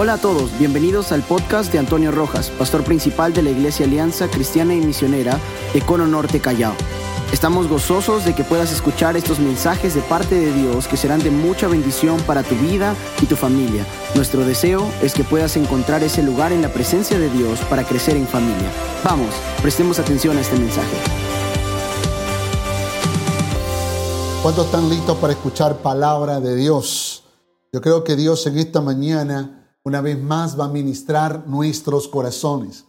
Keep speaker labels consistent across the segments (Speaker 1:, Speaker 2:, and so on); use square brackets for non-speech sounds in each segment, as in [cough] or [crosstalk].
Speaker 1: Hola a todos, bienvenidos al podcast de Antonio Rojas, pastor principal de la Iglesia Alianza Cristiana y Misionera de Cono Norte Callao. Estamos gozosos de que puedas escuchar estos mensajes de parte de Dios que serán de mucha bendición para tu vida y tu familia. Nuestro deseo es que puedas encontrar ese lugar en la presencia de Dios para crecer en familia. Vamos, prestemos atención a este mensaje.
Speaker 2: ¿Cuántos están listos para escuchar palabra de Dios? Yo creo que Dios en esta mañana una vez más va a ministrar nuestros corazones.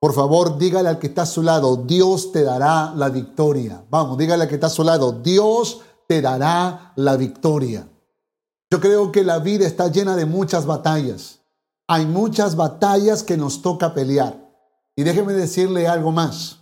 Speaker 2: Por favor, dígale al que está a su lado, Dios te dará la victoria. Vamos, dígale al que está a su lado, Dios te dará la victoria. Yo creo que la vida está llena de muchas batallas. Hay muchas batallas que nos toca pelear. Y déjeme decirle algo más,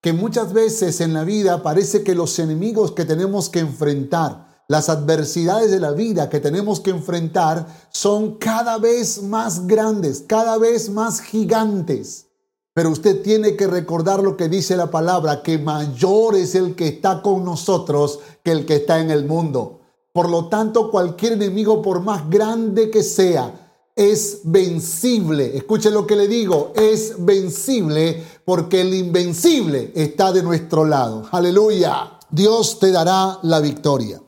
Speaker 2: que muchas veces en la vida parece que los enemigos que tenemos que enfrentar, las adversidades de la vida que tenemos que enfrentar son cada vez más grandes, cada vez más gigantes. Pero usted tiene que recordar lo que dice la palabra, que mayor es el que está con nosotros que el que está en el mundo. Por lo tanto, cualquier enemigo, por más grande que sea, es vencible. Escuche lo que le digo, es vencible porque el invencible está de nuestro lado. Aleluya. Dios te dará la victoria.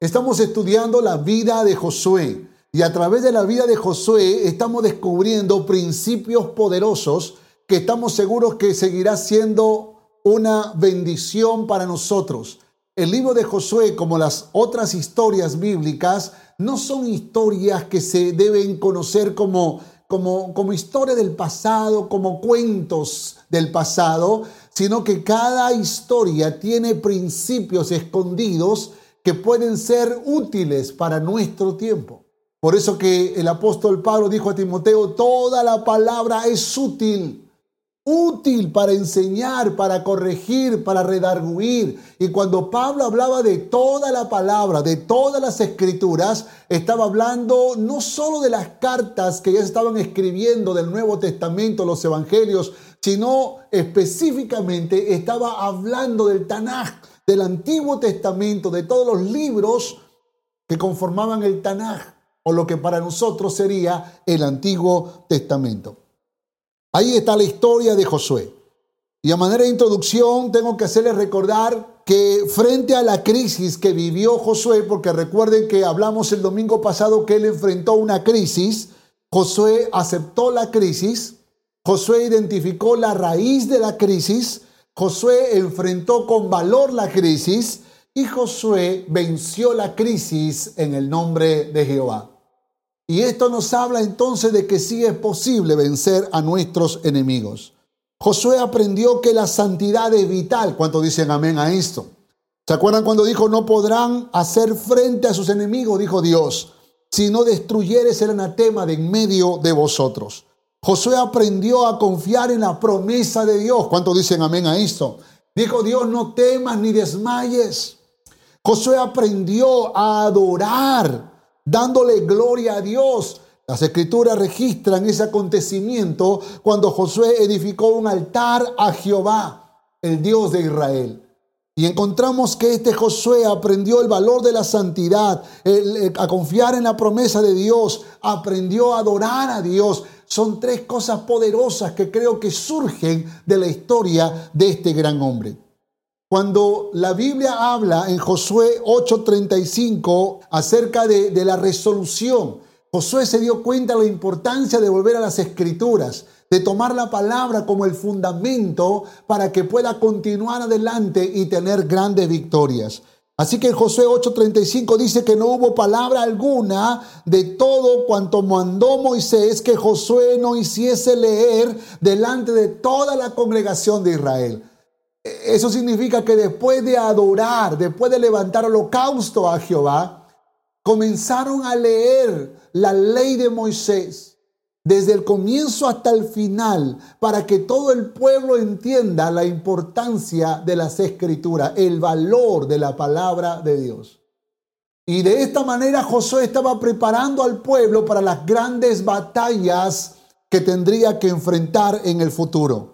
Speaker 2: Estamos estudiando la vida de Josué y a través de la vida de Josué estamos descubriendo principios poderosos que estamos seguros que seguirá siendo una bendición para nosotros. El libro de Josué, como las otras historias bíblicas, no son historias que se deben conocer como, como, como historia del pasado, como cuentos del pasado, sino que cada historia tiene principios escondidos que pueden ser útiles para nuestro tiempo. Por eso que el apóstol Pablo dijo a Timoteo, toda la palabra es útil, útil para enseñar, para corregir, para redarguir. Y cuando Pablo hablaba de toda la palabra, de todas las escrituras, estaba hablando no solo de las cartas que ya estaban escribiendo del Nuevo Testamento, los evangelios, sino específicamente estaba hablando del Tanaj, del Antiguo Testamento, de todos los libros que conformaban el Tanaj, o lo que para nosotros sería el Antiguo Testamento. Ahí está la historia de Josué. Y a manera de introducción tengo que hacerles recordar que frente a la crisis que vivió Josué, porque recuerden que hablamos el domingo pasado que él enfrentó una crisis, Josué aceptó la crisis, Josué identificó la raíz de la crisis, Josué enfrentó con valor la crisis y Josué venció la crisis en el nombre de Jehová. Y esto nos habla entonces de que sí es posible vencer a nuestros enemigos. Josué aprendió que la santidad es vital. ¿Cuántos dicen amén a esto? ¿Se acuerdan cuando dijo no podrán hacer frente a sus enemigos? Dijo Dios, si no destruyeres el anatema de en medio de vosotros. Josué aprendió a confiar en la promesa de Dios. ¿Cuántos dicen amén a esto? Dijo Dios, no temas ni desmayes. Josué aprendió a adorar, dándole gloria a Dios. Las escrituras registran ese acontecimiento cuando Josué edificó un altar a Jehová, el Dios de Israel. Y encontramos que este Josué aprendió el valor de la santidad, a confiar en la promesa de Dios, aprendió a adorar a Dios. Son tres cosas poderosas que creo que surgen de la historia de este gran hombre. Cuando la Biblia habla en Josué 8:35 acerca de, de la resolución, Josué se dio cuenta de la importancia de volver a las escrituras de tomar la palabra como el fundamento para que pueda continuar adelante y tener grandes victorias. Así que Josué 8:35 dice que no hubo palabra alguna de todo cuanto mandó Moisés que Josué no hiciese leer delante de toda la congregación de Israel. Eso significa que después de adorar, después de levantar holocausto a Jehová, comenzaron a leer la ley de Moisés desde el comienzo hasta el final, para que todo el pueblo entienda la importancia de las escrituras, el valor de la palabra de Dios. Y de esta manera Josué estaba preparando al pueblo para las grandes batallas que tendría que enfrentar en el futuro,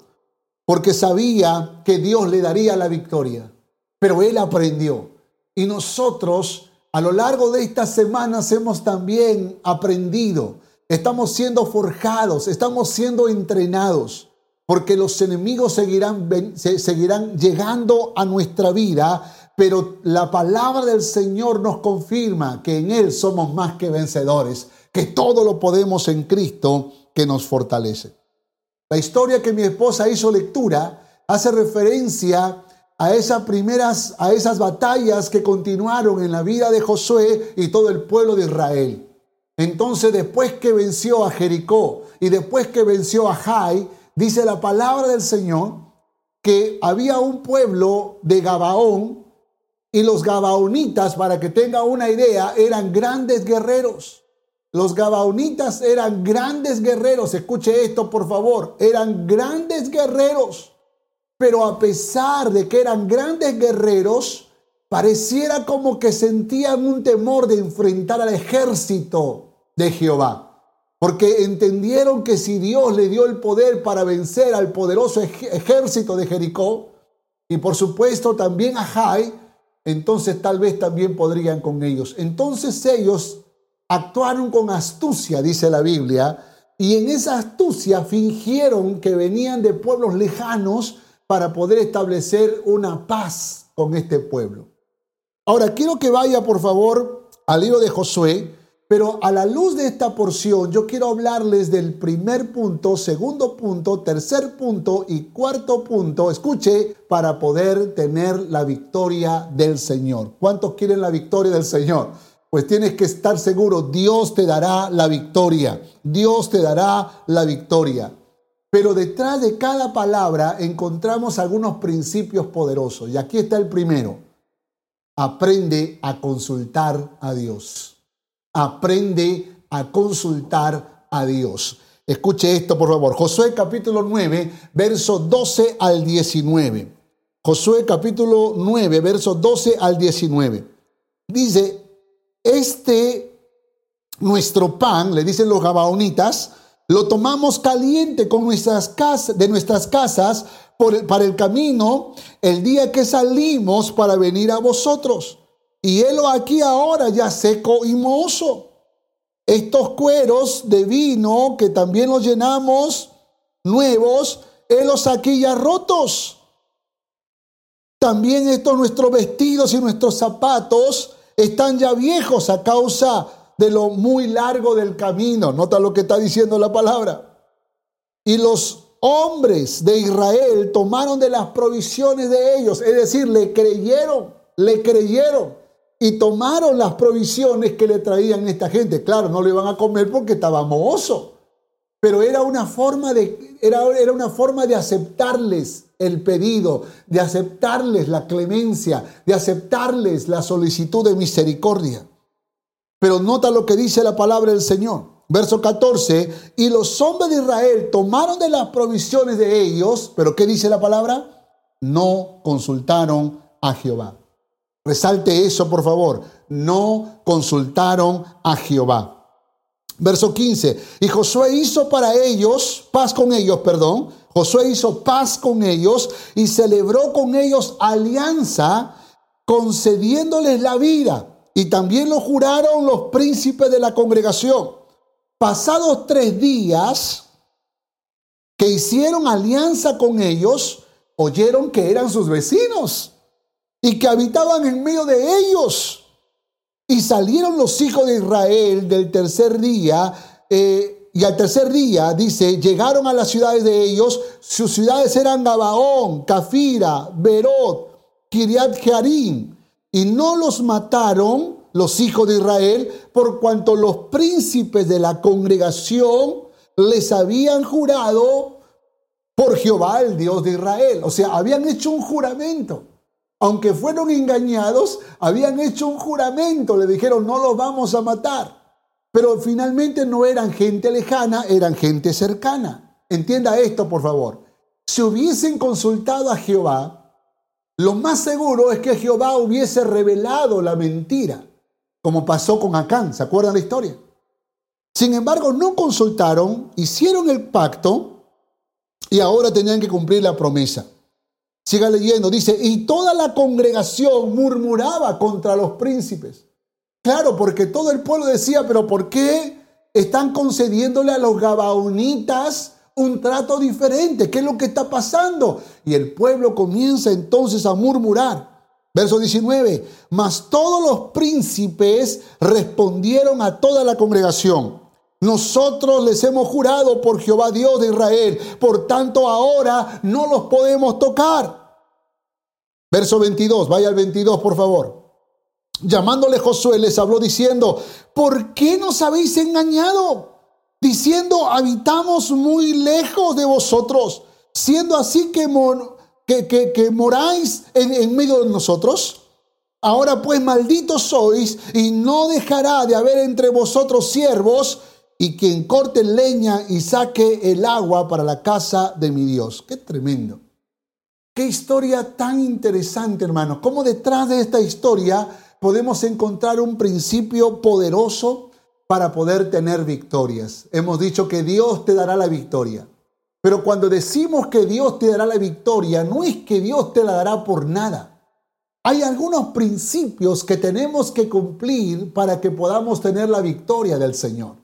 Speaker 2: porque sabía que Dios le daría la victoria, pero él aprendió. Y nosotros a lo largo de estas semanas hemos también aprendido estamos siendo forjados, estamos siendo entrenados, porque los enemigos seguirán, seguirán llegando a nuestra vida, pero la palabra del Señor nos confirma que en Él somos más que vencedores, que todo lo podemos en Cristo que nos fortalece. La historia que mi esposa hizo lectura hace referencia a esas primeras, a esas batallas que continuaron en la vida de Josué y todo el pueblo de Israel. Entonces, después que venció a Jericó y después que venció a Jai, dice la palabra del Señor que había un pueblo de Gabaón y los Gabaonitas, para que tenga una idea, eran grandes guerreros. Los Gabaonitas eran grandes guerreros. Escuche esto, por favor. Eran grandes guerreros. Pero a pesar de que eran grandes guerreros, pareciera como que sentían un temor de enfrentar al ejército de Jehová. Porque entendieron que si Dios le dio el poder para vencer al poderoso ejército de Jericó, y por supuesto también a Jai, entonces tal vez también podrían con ellos. Entonces ellos actuaron con astucia, dice la Biblia, y en esa astucia fingieron que venían de pueblos lejanos para poder establecer una paz con este pueblo. Ahora, quiero que vaya por favor al libro de Josué, pero a la luz de esta porción yo quiero hablarles del primer punto, segundo punto, tercer punto y cuarto punto, escuche, para poder tener la victoria del Señor. ¿Cuántos quieren la victoria del Señor? Pues tienes que estar seguro, Dios te dará la victoria, Dios te dará la victoria. Pero detrás de cada palabra encontramos algunos principios poderosos. Y aquí está el primero. Aprende a consultar a Dios. Aprende a consultar a Dios. Escuche esto, por favor. Josué capítulo 9, verso 12 al 19. Josué capítulo 9, verso 12 al 19. Dice, este nuestro pan, le dicen los gabaonitas, lo tomamos caliente con nuestras casas, de nuestras casas para el camino el día que salimos para venir a vosotros. Y helo aquí ahora ya seco y mozo. Estos cueros de vino que también los llenamos nuevos, helos aquí ya rotos. También estos nuestros vestidos y nuestros zapatos están ya viejos a causa de lo muy largo del camino. Nota lo que está diciendo la palabra. Y los hombres de Israel tomaron de las provisiones de ellos, es decir, le creyeron, le creyeron y tomaron las provisiones que le traían esta gente. Claro, no le iban a comer porque estaba mozo, pero era una forma de, era, era una forma de aceptarles el pedido, de aceptarles la clemencia, de aceptarles la solicitud de misericordia. Pero nota lo que dice la palabra del Señor. Verso 14, y los hombres de Israel tomaron de las provisiones de ellos, pero ¿qué dice la palabra? No consultaron a Jehová. Resalte eso, por favor. No consultaron a Jehová. Verso 15, y Josué hizo para ellos, paz con ellos, perdón. Josué hizo paz con ellos y celebró con ellos alianza, concediéndoles la vida y también lo juraron los príncipes de la congregación. Pasados tres días que hicieron alianza con ellos, oyeron que eran sus vecinos y que habitaban en medio de ellos. Y salieron los hijos de Israel del tercer día, eh, y al tercer día, dice, llegaron a las ciudades de ellos. Sus ciudades eran Gabaón, Cafira, Berot, Kiriat Jearim, y no los mataron los hijos de Israel por cuanto los príncipes de la congregación les habían jurado por Jehová, el Dios de Israel. O sea, habían hecho un juramento. Aunque fueron engañados, habían hecho un juramento. Le dijeron, no los vamos a matar. Pero finalmente no eran gente lejana, eran gente cercana. Entienda esto, por favor. Si hubiesen consultado a Jehová, lo más seguro es que Jehová hubiese revelado la mentira, como pasó con Acán, ¿se acuerdan la historia? Sin embargo, no consultaron, hicieron el pacto y ahora tenían que cumplir la promesa. Siga leyendo, dice, y toda la congregación murmuraba contra los príncipes. Claro, porque todo el pueblo decía, pero ¿por qué están concediéndole a los gabaonitas un trato diferente. ¿Qué es lo que está pasando? Y el pueblo comienza entonces a murmurar. Verso 19, mas todos los príncipes respondieron a toda la congregación. Nosotros les hemos jurado por Jehová Dios de Israel, por tanto ahora no los podemos tocar. Verso 22, vaya al 22 por favor. Llamándole Josué les habló diciendo, ¿por qué nos habéis engañado? Diciendo, habitamos muy lejos de vosotros, siendo así que, que, moráis en, en medio de nosotros. Ahora pues malditos sois y no dejará de haber entre vosotros siervos y quien corte leña y saque el agua para la casa de mi Dios. Qué tremendo. Qué historia tan interesante, hermano. Cómo detrás de esta historia podemos encontrar un principio poderoso para poder tener victorias. Hemos dicho que Dios te dará la victoria. Pero cuando decimos que Dios te dará la victoria, no es que Dios te la dará por nada. Hay algunos principios que tenemos que cumplir para que podamos tener la victoria del Señor.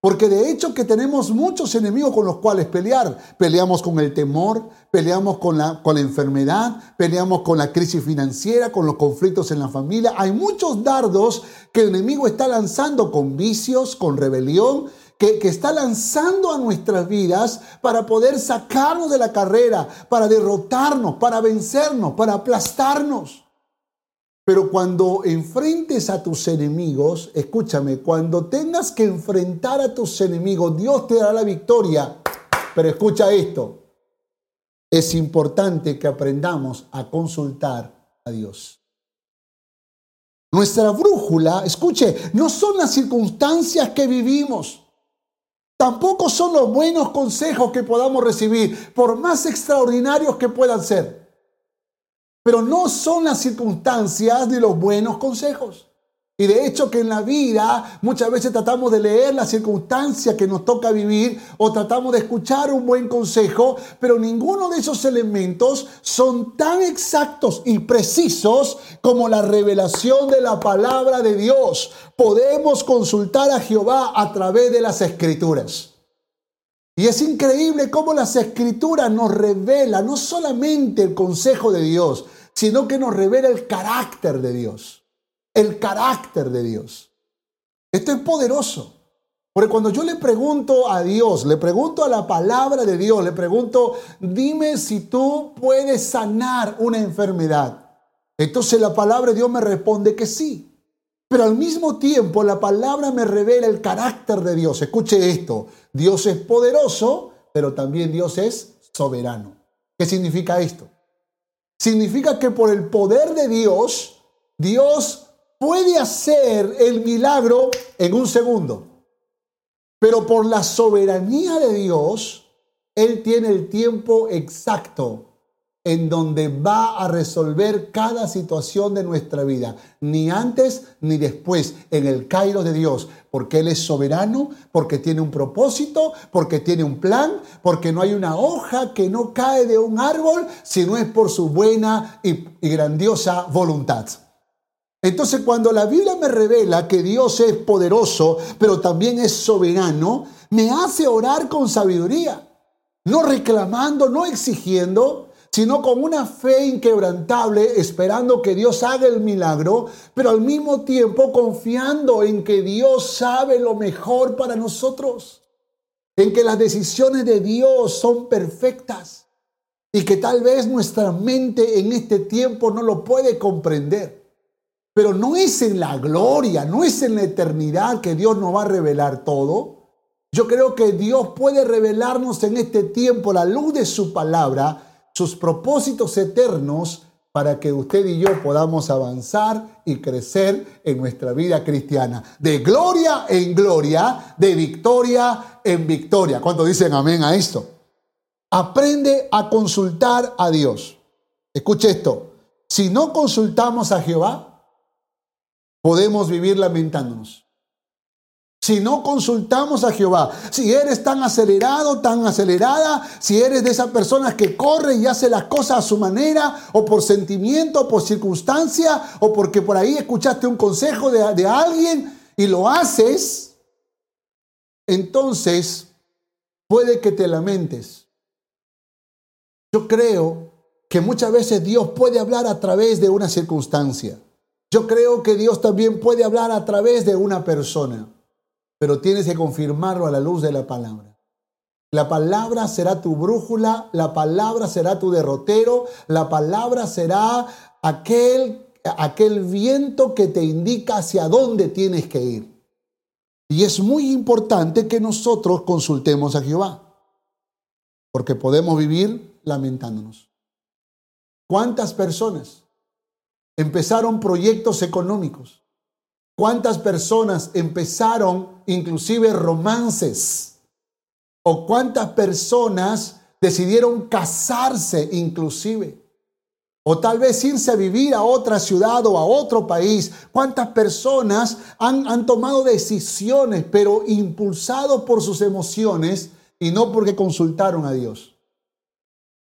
Speaker 2: Porque de hecho que tenemos muchos enemigos con los cuales pelear. Peleamos con el temor, peleamos con la, con la enfermedad, peleamos con la crisis financiera, con los conflictos en la familia. Hay muchos dardos que el enemigo está lanzando con vicios, con rebelión, que, está lanzando a nuestras vidas para poder sacarnos de la carrera, para derrotarnos, para vencernos, para aplastarnos. Pero cuando enfrentes a tus enemigos, escúchame, cuando tengas que enfrentar a tus enemigos, Dios te dará la victoria. Pero escucha esto, es importante que aprendamos a consultar a Dios. Nuestra brújula, escuche, no son las circunstancias que vivimos. Tampoco son los buenos consejos que podamos recibir, por más extraordinarios que puedan ser. Pero no son las circunstancias ni los buenos consejos. Y de hecho que en la vida muchas veces tratamos de leer la circunstancia que nos toca vivir o tratamos de escuchar un buen consejo, pero ninguno de esos elementos son tan exactos y precisos como la revelación de la palabra de Dios. Podemos consultar a Jehová a través de las escrituras. Y es increíble cómo las escrituras nos revelan no solamente el consejo de Dios, sino que nos revela el carácter de Dios el carácter de Dios. Esto es poderoso. Porque cuando yo le pregunto a Dios, le pregunto a la palabra de Dios, le pregunto, dime si tú puedes sanar una enfermedad. Entonces la palabra de Dios me responde que sí. Pero al mismo tiempo la palabra me revela el carácter de Dios. Escuche esto, Dios es poderoso, pero también Dios es soberano. ¿Qué significa esto? Significa que por el poder de Dios, Dios puede hacer el milagro en un segundo. Pero por la soberanía de Dios, Él tiene el tiempo exacto en donde va a resolver cada situación de nuestra vida, ni antes ni después, en el Cairo de Dios, porque Él es soberano, porque tiene un propósito, porque tiene un plan, porque no hay una hoja que no cae de un árbol, si no es por su buena y, y grandiosa voluntad. Entonces cuando la Biblia me revela que Dios es poderoso, pero también es soberano, me hace orar con sabiduría, no reclamando, no exigiendo, sino con una fe inquebrantable, esperando que Dios haga el milagro, pero al mismo tiempo confiando en que Dios sabe lo mejor para nosotros, en que las decisiones de Dios son perfectas y que tal vez nuestra mente en este tiempo no lo puede comprender. Pero no es en la gloria, no es en la eternidad que Dios nos va a revelar todo. Yo creo que Dios puede revelarnos en este tiempo la luz de su palabra, sus propósitos eternos, para que usted y yo podamos avanzar y crecer en nuestra vida cristiana. De gloria en gloria, de victoria en victoria. ¿Cuánto dicen amén a esto? Aprende a consultar a Dios. Escuche esto. Si no consultamos a Jehová, podemos vivir lamentándonos. Si no consultamos a Jehová, si eres tan acelerado, tan acelerada, si eres de esas personas que corre y hace las cosas a su manera, o por sentimiento, o por circunstancia, o porque por ahí escuchaste un consejo de, de alguien y lo haces, entonces puede que te lamentes. Yo creo que muchas veces Dios puede hablar a través de una circunstancia. Yo creo que Dios también puede hablar a través de una persona, pero tienes que confirmarlo a la luz de la palabra. La palabra será tu brújula, la palabra será tu derrotero, la palabra será aquel, aquel viento que te indica hacia dónde tienes que ir. Y es muy importante que nosotros consultemos a Jehová, porque podemos vivir lamentándonos. ¿Cuántas personas empezaron proyectos económicos? ¿Cuántas personas empezaron inclusive romances? ¿O cuántas personas decidieron casarse inclusive? O tal vez irse a vivir a otra ciudad o a otro país. ¿Cuántas personas han, han tomado decisiones, pero impulsados por sus emociones y no porque consultaron a Dios?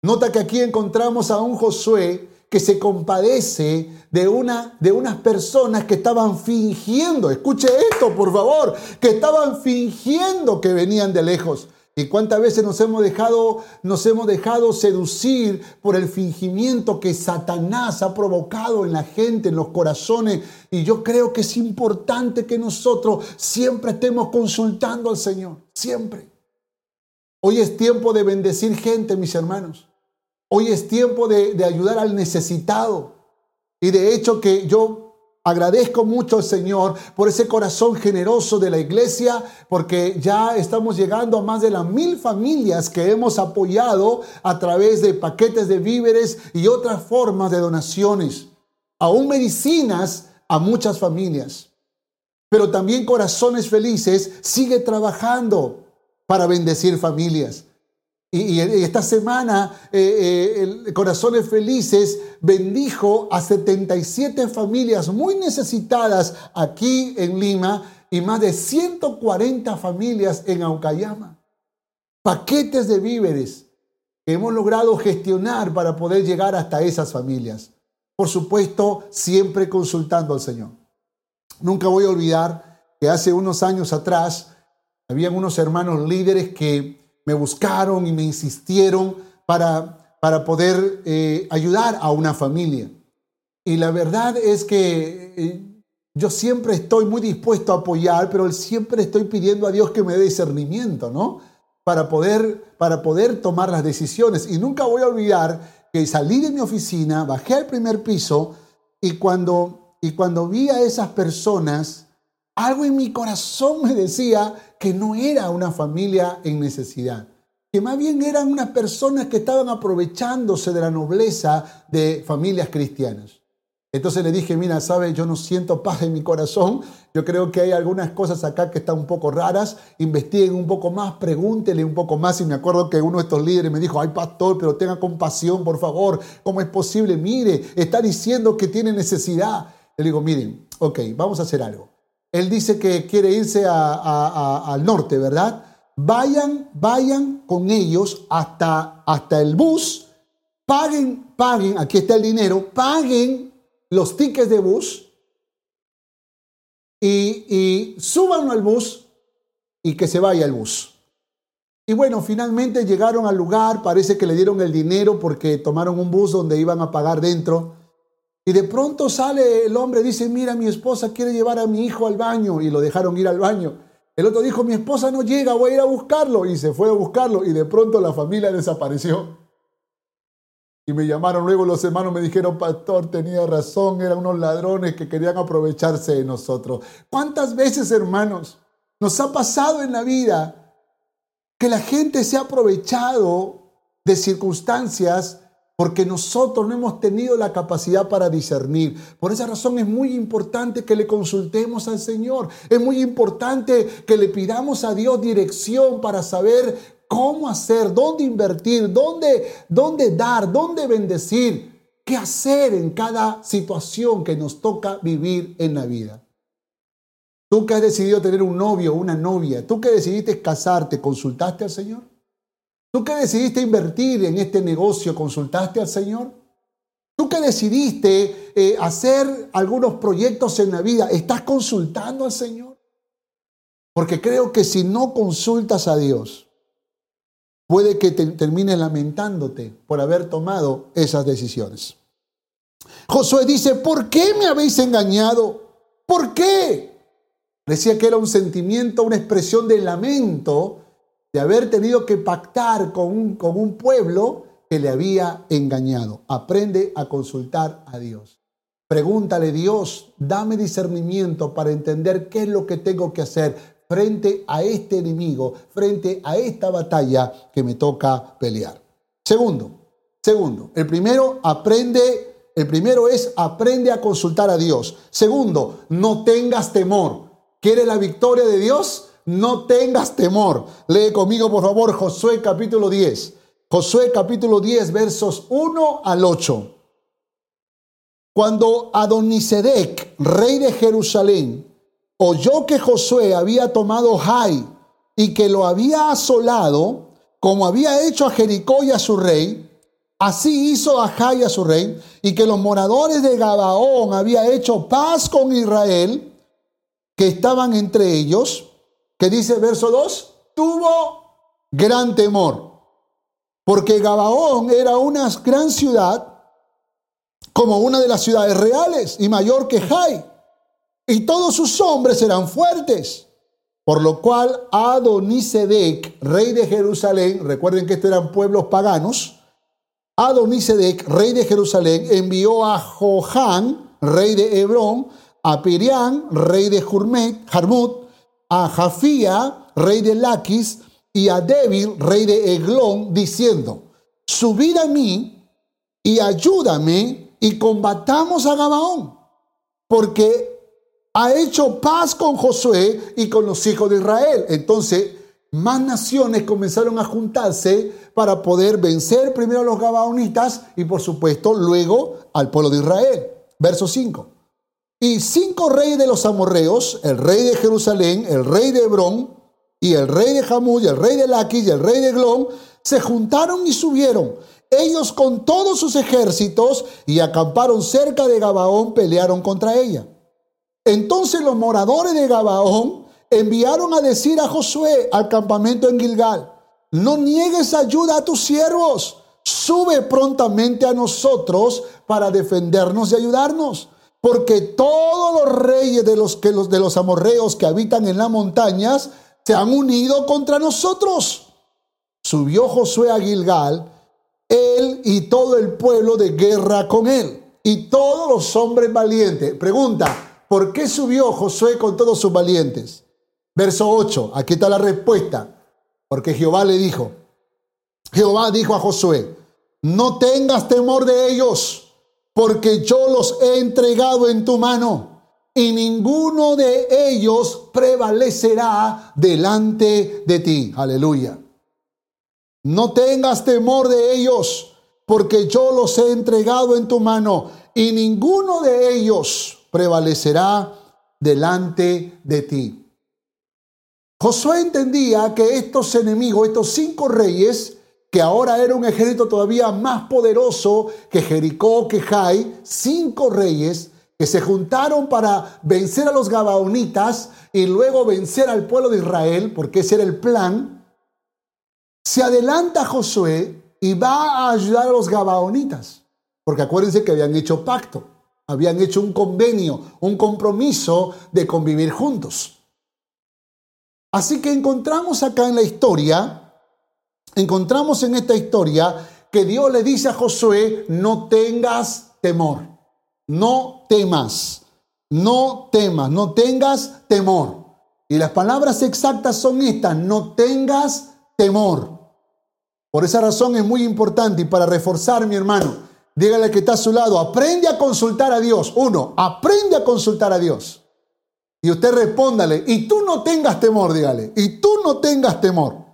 Speaker 2: Nota que aquí encontramos a un Josué que se compadece de, una, de unas personas que estaban fingiendo, escuche esto por favor, que estaban fingiendo que venían de lejos. ¿Y cuántas veces nos hemos dejado, nos hemos dejado seducir por el fingimiento que Satanás ha provocado en la gente, en los corazones? Y yo creo que es importante que nosotros siempre estemos consultando al Señor, siempre. Hoy es tiempo de bendecir gente, mis hermanos. Hoy es tiempo de, de ayudar al necesitado. Y de hecho que yo Agradezco mucho al Señor por ese corazón generoso de la iglesia, porque ya estamos llegando a más de las mil familias que hemos apoyado a través de paquetes de víveres y otras formas de donaciones. Aún medicinas a muchas familias. Pero también Corazones Felices sigue trabajando para bendecir familias. Y, esta semana, eh, eh, Corazones Felices bendijo a 77 familias muy necesitadas aquí en Lima y más de 140 familias en Aucayama. Paquetes de víveres que hemos logrado gestionar para poder llegar hasta esas familias. Por supuesto, siempre consultando al Señor. Nunca voy a olvidar que hace unos años atrás habían unos hermanos líderes que me buscaron y me insistieron para, para poder eh, ayudar a una familia. Y la verdad es que eh, yo siempre estoy muy dispuesto a apoyar, pero siempre estoy pidiendo a Dios que me dé discernimiento, ¿no? Para poder, para poder tomar las decisiones. Y nunca voy a olvidar que salí de mi oficina, bajé al primer piso y cuando, y cuando vi a esas personas, algo en mi corazón me decía que no era una familia en necesidad, que más bien eran unas personas que estaban aprovechándose de la nobleza de familias cristianas. Entonces le dije, mira, sabes, yo no siento paz en mi corazón, yo creo que hay algunas cosas acá que están un poco raras, investiguen un poco más, pregúntele un poco más. Y me acuerdo que uno de estos líderes me dijo, ay pastor, pero tenga compasión, por favor, ¿cómo es posible? Mire, está diciendo que tiene necesidad. Le digo, miren, ok, vamos a hacer algo. Él dice que quiere irse al norte, ¿verdad? Vayan, vayan con ellos hasta, hasta el bus, paguen, paguen, aquí está el dinero, paguen los tickets de bus y, y suban al bus y que se vaya el bus. Y bueno, finalmente llegaron al lugar, parece que le dieron el dinero porque tomaron un bus donde iban a pagar dentro. Y de pronto sale el hombre, dice, mira, mi esposa quiere llevar a mi hijo al baño y lo dejaron ir al baño. El otro dijo, mi esposa no llega, voy a ir a buscarlo. Y se fue a buscarlo y de pronto la familia desapareció. Y me llamaron luego los hermanos, me dijeron, pastor, tenía razón, eran unos ladrones que querían aprovecharse de nosotros. ¿Cuántas veces, hermanos, nos ha pasado en la vida que la gente se ha aprovechado de circunstancias porque nosotros no hemos tenido la capacidad para discernir. Por esa razón es muy importante que le consultemos al Señor. Es muy importante que le pidamos a Dios dirección para saber cómo hacer, dónde invertir, dónde, dónde dar, dónde bendecir, qué hacer en cada situación que nos toca vivir en la vida. Tú que has decidido tener un novio o una novia, tú que decidiste casarte, ¿consultaste al Señor? ¿Tú que decidiste invertir en este negocio, consultaste al Señor? ¿Tú que decidiste eh, hacer algunos proyectos en la vida, estás consultando al Señor? Porque creo que si no consultas a Dios, puede que te termines lamentándote por haber tomado esas decisiones. Josué dice, ¿por qué me habéis engañado? ¿Por qué? Decía que era un sentimiento, una expresión de lamento de haber tenido que pactar con un, con un pueblo que le había engañado. Aprende a consultar a Dios. Pregúntale, Dios, dame discernimiento para entender qué es lo que tengo que hacer frente a este enemigo, frente a esta batalla que me toca pelear. Segundo, segundo, el primero aprende, el primero es aprende a consultar a Dios. Segundo, no tengas temor. ¿Quieres la victoria de Dios? No tengas temor. Lee conmigo, por favor, Josué capítulo 10. Josué capítulo 10, versos 1 al 8. Cuando Adonisedec, rey de Jerusalén, oyó que Josué había tomado Jai y que lo había asolado, como había hecho a Jericó y a su rey, así hizo a Jai a su rey, y que los moradores de Gabaón había hecho paz con Israel, que estaban entre ellos, que dice verso 2, tuvo gran temor porque Gabaón era una gran ciudad, como una de las ciudades reales y mayor que Jai. Y todos sus hombres eran fuertes. Por lo cual Adonisedec, rey de Jerusalén, recuerden que estos eran pueblos paganos, Adonisedec, rey de Jerusalén, envió a Johan, rey de Hebrón, a Pirián, rey de Jarmut, a Jafía, rey de Laquis, y a Débil, rey de Eglón, diciendo, subid a mí y ayúdame y combatamos a Gabaón, porque ha hecho paz con Josué y con los hijos de Israel. Entonces, más naciones comenzaron a juntarse para poder vencer primero a los Gabaonitas y por supuesto luego al pueblo de Israel. Verso 5. Y cinco reyes de los amorreos, el rey de Jerusalén, el rey de Hebrón, y el rey de Jamud y el rey de Laquis y el rey de Glón se juntaron y subieron, ellos con todos sus ejércitos, y acamparon cerca de Gabaón, pelearon contra ella. Entonces los moradores de Gabaón enviaron a decir a Josué al campamento en Gilgal, no niegues ayuda a tus siervos, sube prontamente a nosotros para defendernos y ayudarnos. Porque todos los reyes de los, que los, de los amorreos que habitan en las montañas se han unido contra nosotros. Subió Josué a Gilgal, él y todo el pueblo de guerra con él, y todos los hombres valientes. Pregunta, ¿por qué subió Josué con todos sus valientes? Verso 8, aquí está la respuesta. Porque Jehová le dijo, Jehová dijo a Josué, no tengas temor de ellos, porque yo los he entregado en tu mano y ninguno de ellos prevalecerá delante de ti. Aleluya. No tengas temor de ellos, porque yo los he entregado en tu mano, y ninguno de ellos prevalecerá delante de ti. Josué entendía que estos enemigos, estos cinco reyes, que ahora era un ejército todavía más poderoso que Jericó, que Jai, cinco reyes, que se juntaron para vencer a los Gabaonitas y luego vencer al pueblo de Israel, porque ese era el plan, se adelanta Josué y va a ayudar a los Gabaonitas, porque acuérdense que habían hecho pacto, habían hecho un convenio, un compromiso de convivir juntos. Así que encontramos acá en la historia, encontramos en esta historia que Dios le dice a Josué, no tengas temor. No temas, no temas, no tengas temor. Y las palabras exactas son estas, no tengas temor. Por esa razón es muy importante y para reforzar, mi hermano, dígale que está a su lado, aprende a consultar a Dios. Uno, aprende a consultar a Dios. Y usted respóndale, y tú no tengas temor, dígale, y tú no tengas temor.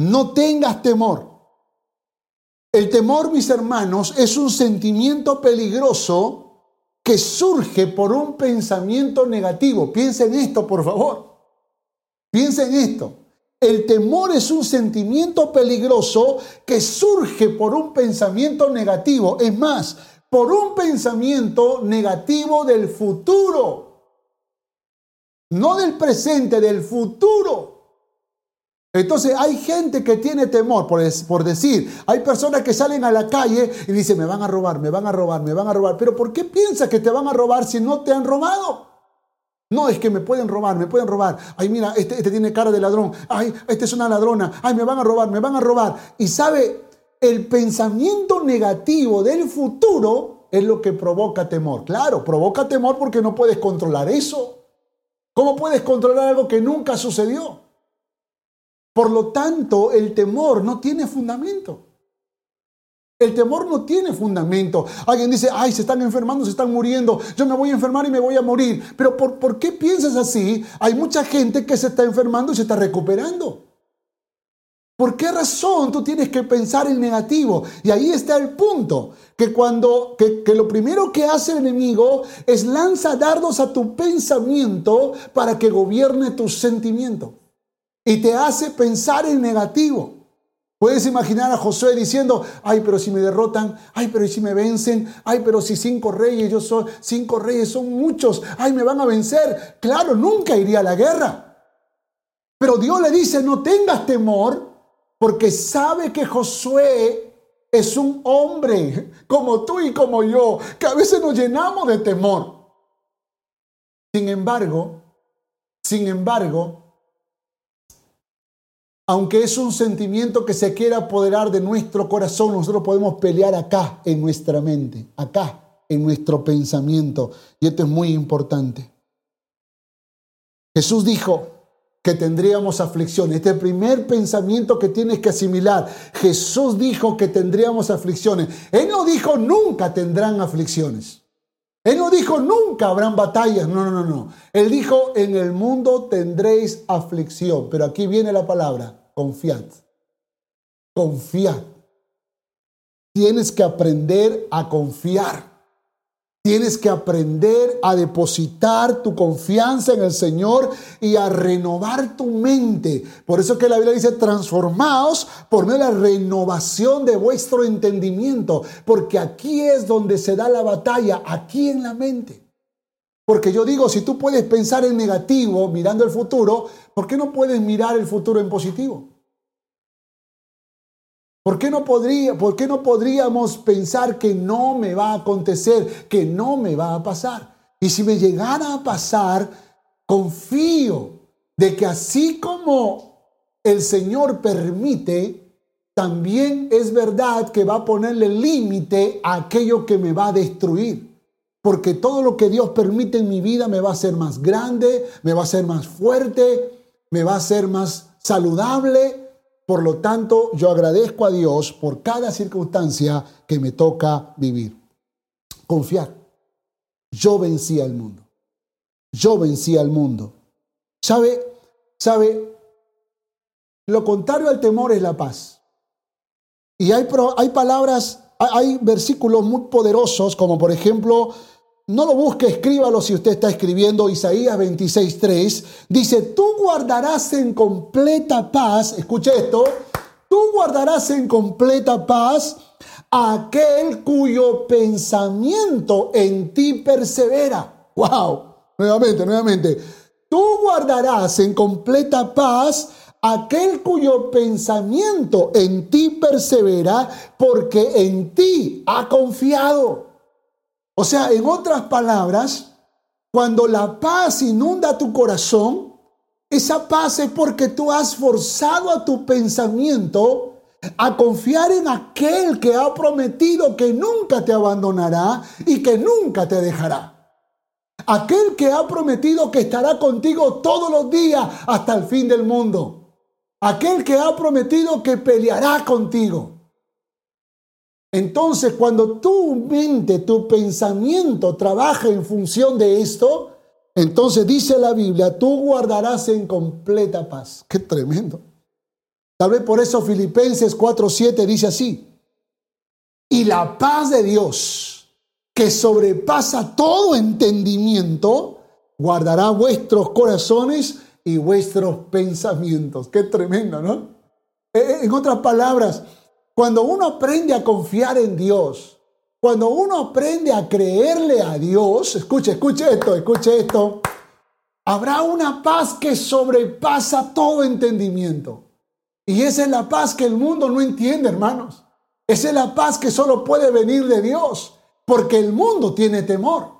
Speaker 2: No tengas temor. El temor, mis hermanos, es un sentimiento peligroso que surge por un pensamiento negativo. Piensen esto, por favor. Piensen esto. El temor es un sentimiento peligroso que surge por un pensamiento negativo. Es más, por un pensamiento negativo del futuro. no del presente, del futuro. Entonces hay gente que tiene temor, por, decir, hay personas que salen a la calle y dicen, me van a robar, me van a robar, me van a robar. Pero ¿por qué piensas que te van a robar si no te han robado? No, es que me pueden robar, me pueden robar. Ay, mira, este, este tiene cara de ladrón. Ay, esta es una ladrona. Ay, me van a robar, me van a robar. Y sabe, el pensamiento negativo del futuro es lo que provoca temor. Claro, provoca temor porque no puedes controlar eso. ¿Cómo puedes controlar algo que nunca sucedió? Por lo tanto, el temor no tiene fundamento. El temor no tiene fundamento. Alguien dice, ay, se están enfermando, se están muriendo, yo me voy a enfermar y me voy a morir. Pero ¿por, ¿por qué piensas así? Hay mucha gente que se está enfermando y se está recuperando. ¿Por qué razón tú tienes que pensar en negativo? Y ahí está el punto, que cuando que, que, lo primero que hace el enemigo es lanza dardos a tu pensamiento para que gobierne tus sentimientos y te hace pensar en negativo. Puedes imaginar a Josué diciendo, ay, pero si me derrotan, ay, pero si me vencen, ay, pero si cinco reyes, yo soy cinco reyes, son muchos, ay, me van a vencer. Claro, nunca iría a la guerra. Pero Dios le dice, no tengas temor, porque sabe que Josué es un hombre como tú y como yo, que a veces nos llenamos de temor. Sin embargo, sin embargo, aunque es un sentimiento que se quiera apoderar de nuestro corazón, nosotros podemos pelear acá en nuestra mente, acá en nuestro pensamiento. Y esto es muy importante. Jesús dijo, que tendríamos aflicciones. Este primer pensamiento que tienes que asimilar. Jesús dijo que tendríamos aflicciones. Él no dijo nunca tendrán aflicciones. Él no dijo nunca habrán batallas. No, no, no, no. Él dijo en el mundo tendréis aflicción. Pero aquí viene la palabra, confiad. Confiad. Tienes que aprender a confiar. Tienes que aprender a depositar tu confianza en el Señor y a renovar tu mente. Por eso que la Biblia dice, transformaos por medio de la renovación de vuestro entendimiento. Porque aquí es donde se da la batalla, aquí en la mente. Porque yo digo, si tú puedes pensar en negativo mirando el futuro, ¿por qué no puedes mirar el futuro en positivo? ¿Por qué, no podría, ¿Por qué no podríamos pensar que no me va a acontecer, que no me va a pasar? Y si me llegara a pasar, confío de que así como el Señor permite, también es verdad que va a ponerle límite a aquello que me va a destruir. Porque todo lo que Dios permite en mi vida me va a hacer más grande, me va a hacer más fuerte, me va a hacer más saludable, por lo tanto, yo agradezco a Dios por cada circunstancia que me toca vivir. Confiar. Yo vencí al mundo. Yo vencí al mundo. ¿Sabe? ¿Sabe? Lo contrario al temor es la paz. Y hay, hay palabras, hay versículos muy poderosos, como por ejemplo no lo busque, escríbalo si usted está escribiendo Isaías 26.3. Dice, tú guardarás en completa paz, escuche esto, tú guardarás en completa paz aquel cuyo pensamiento en ti persevera. ¡Wow! Nuevamente, nuevamente. Tú guardarás en completa paz aquel cuyo pensamiento en ti persevera porque en ti ha confiado. O sea, en otras palabras, cuando la paz inunda tu corazón, esa paz es porque tú has forzado a tu pensamiento a confiar en aquel que ha prometido que nunca te abandonará y que nunca te dejará. Aquel que ha prometido que estará contigo todos los días hasta el fin del mundo. Aquel que ha prometido que peleará contigo. Entonces, cuando tu mente, tu pensamiento trabaja en función de esto, entonces dice la Biblia, tú guardarás en completa paz. Qué tremendo. Tal vez por eso Filipenses 4:7 dice así. Y la paz de Dios, que sobrepasa todo entendimiento, guardará vuestros corazones y vuestros pensamientos. Qué tremendo, ¿no? Eh, en otras palabras, cuando uno aprende a confiar en Dios, cuando uno aprende a creerle a Dios, escuche, escuche esto, escuche esto. habrá una paz que sobrepasa todo entendimiento. Y esa es la paz que el mundo no entiende, hermanos. Esa es la paz que solo puede venir de Dios, porque el mundo tiene temor.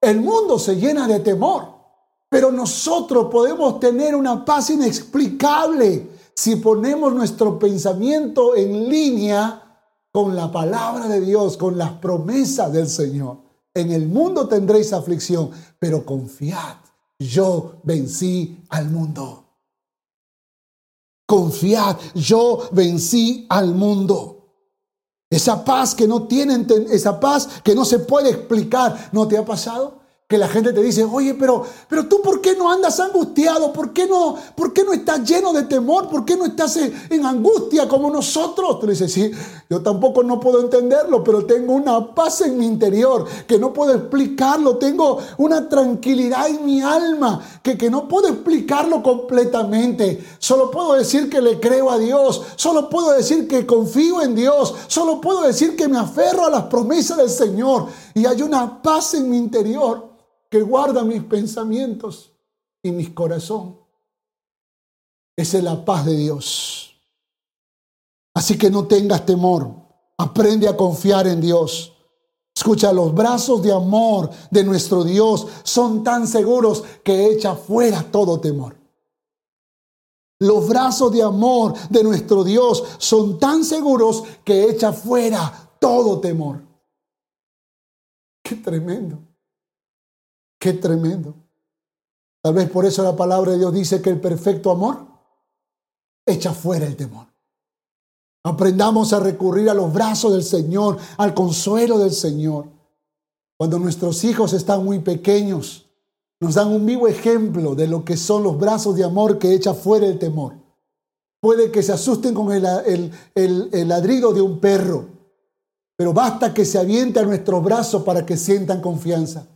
Speaker 2: El mundo se llena de temor. Pero nosotros podemos tener una paz inexplicable si ponemos nuestro pensamiento en línea con la palabra de Dios, con las promesas del Señor. En el mundo tendréis aflicción, pero confiad, yo vencí al mundo. Confiad, yo vencí al mundo. Esa paz que no tienen, esa paz que no se puede explicar, ¿no te ha pasado? Que la gente te dice, oye, pero, pero tú por qué no andas angustiado? ¿Por qué no, por qué no estás lleno de temor? ¿Por qué no estás en, angustia como nosotros? Tú dices, sí, yo tampoco no puedo entenderlo, pero tengo una paz en mi interior que no puedo explicarlo. Tengo una tranquilidad en mi alma que, que no puedo explicarlo completamente. Solo puedo decir que le creo a Dios. Solo puedo decir que confío en Dios. Solo puedo decir que me aferro a las promesas del Señor. Y hay una paz en mi interior que guarda mis pensamientos y mi corazón. Esa es la paz de Dios. Así que no tengas temor. Aprende a confiar en Dios. Escucha, los brazos de amor de nuestro Dios son tan seguros que echa fuera todo temor. Los brazos de amor de nuestro Dios son tan seguros que echa fuera todo temor. Qué tremendo. Qué tremendo. Tal vez por eso la palabra de Dios dice que el perfecto amor echa fuera el temor. Aprendamos a recurrir a los brazos del Señor, al consuelo del Señor. Cuando nuestros hijos están muy pequeños, nos dan un vivo ejemplo de lo que son los brazos de amor que echa fuera el temor. Puede que se asusten con el, ladrido de un perro, pero basta que se aviente a nuestros brazos para que sientan confianza.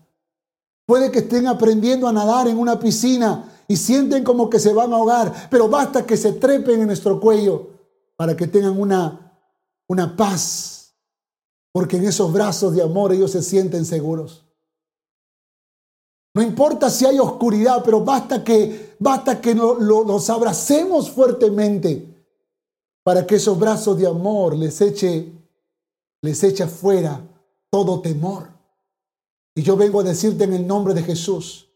Speaker 2: Puede que estén aprendiendo a nadar en una piscina y sienten como que se van a ahogar, pero basta que se trepen en nuestro cuello para que tengan una, una paz, porque en esos brazos de amor ellos se sienten seguros. No importa si hay oscuridad, pero basta que, basta que los abracemos fuertemente para que esos brazos de amor les eche, les eche afuera todo temor. Y yo vengo a decirte en el nombre de Jesús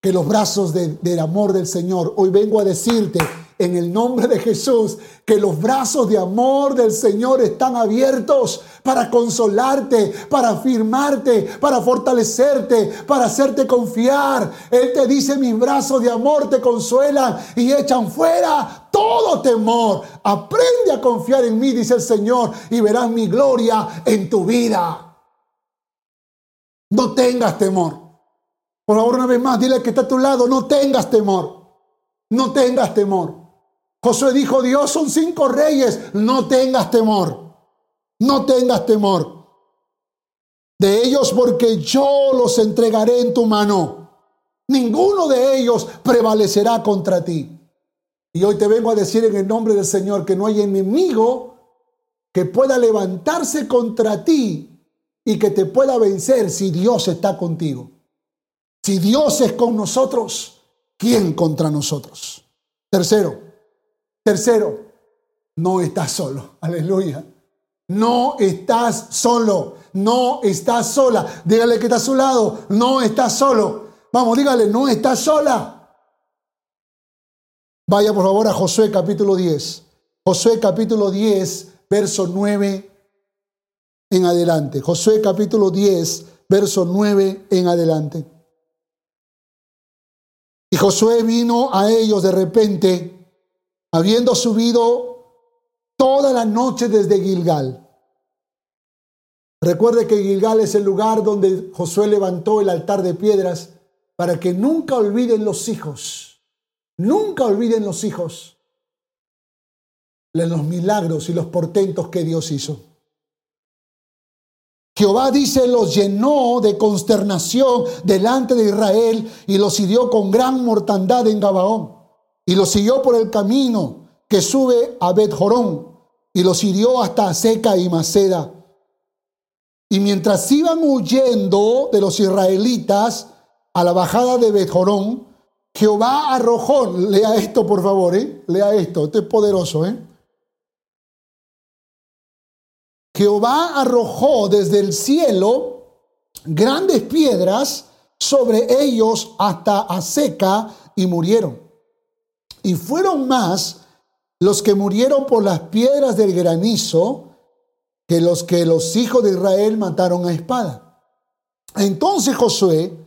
Speaker 2: que los brazos del amor del Señor, hoy vengo a decirte en el nombre de Jesús que los brazos de amor del Señor están abiertos para consolarte, para afirmarte, para fortalecerte, para hacerte confiar. Él te dice, mis brazos de amor te consuelan y echan fuera todo temor. Aprende a confiar en mí, dice el Señor, y verás mi gloria en tu vida. No tengas temor. Por favor, una vez más, dile que está a tu lado, no tengas temor. No tengas temor. Josué dijo, Dios son cinco reyes, no tengas temor. No tengas temor. De ellos porque yo los entregaré en tu mano. Ninguno de ellos prevalecerá contra ti. Y hoy te vengo a decir en el nombre del Señor que no hay enemigo que pueda levantarse contra ti y que te pueda vencer si Dios está contigo. Si Dios es con nosotros, ¿quién contra nosotros? Tercero, tercero, no estás solo. [laughs] Aleluya. No estás solo. No estás sola. Dígale que está a su lado. No estás solo. Vamos, dígale, no estás sola. Vaya por favor a Josué capítulo 10. Josué capítulo 10, verso 9 en adelante. Josué capítulo 10, verso 9 en adelante. Y Josué vino a ellos de repente, habiendo subido toda la noche desde Gilgal. Recuerde que Gilgal es el lugar donde Josué levantó el altar de piedras para que nunca olviden los hijos, nunca olviden los hijos los milagros y los portentos que Dios hizo. Jehová dice, los llenó de consternación delante de Israel y los hirió con gran mortandad en Gabaón. Y los siguió por el camino que sube a Bet Jorón y los hirió hasta Seca y Maceda. Y mientras iban huyendo de los israelitas a la bajada de Bet Jorón, Jehová arrojó, lea esto por favor, ¿eh? lea esto, esto es poderoso. ¿eh? Jehová arrojó desde el cielo grandes piedras sobre ellos hasta a seca y murieron. Y fueron más los que murieron por las piedras del granizo que los que los hijos de Israel mataron a espada. Entonces Josué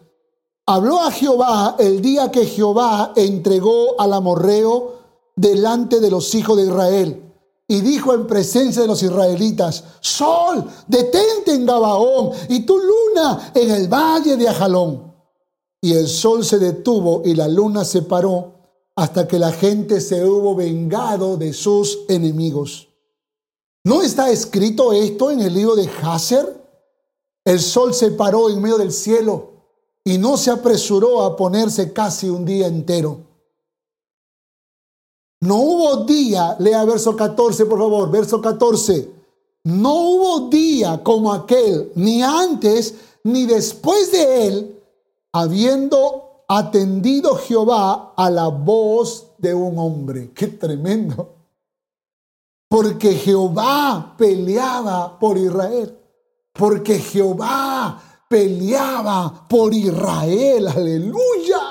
Speaker 2: Habló a Jehová el día que Jehová entregó al amorreo delante de los hijos de Israel. Y dijo en presencia de los israelitas, Sol, detente en Gabaón y tu luna en el valle de Ajalón. Y el sol se detuvo y la luna se paró hasta que la gente se hubo vengado de sus enemigos. ¿No está escrito esto en el libro de Hazer? El sol se paró en medio del cielo y no se apresuró a ponerse casi un día entero. No hubo día, lea verso 14 por favor, verso 14. No hubo día como aquel, ni antes ni después de él, habiendo atendido Jehová a la voz de un hombre. Qué tremendo. Porque Jehová peleaba por Israel. Porque Jehová peleaba por Israel. Aleluya.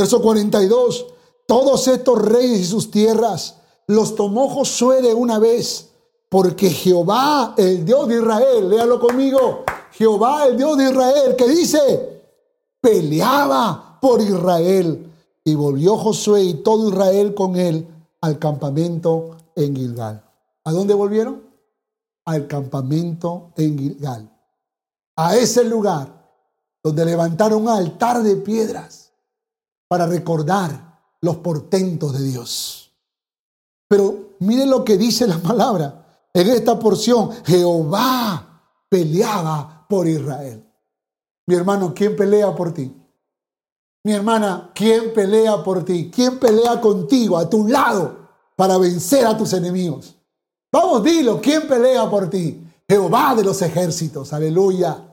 Speaker 2: Verso 42. Todos estos reyes y sus tierras los tomó Josué de una vez, porque Jehová, el Dios de Israel, léalo conmigo, Jehová, el Dios de Israel, que dice, peleaba por Israel. Y volvió Josué y todo Israel con él al campamento en Gilgal. ¿A dónde volvieron? al campamento en Gilgal, a ese lugar donde levantaron un altar de piedras para recordar los portentos de Dios. Pero mire lo que dice la palabra en esta porción, Jehová peleaba por Israel. Mi hermano, ¿quién pelea por ti? Mi hermana, ¿quién pelea por ti? ¿Quién pelea contigo a tu lado para vencer a tus enemigos? Vamos, dilo, ¿quién pelea por ti? Jehová de los ejércitos, aleluya.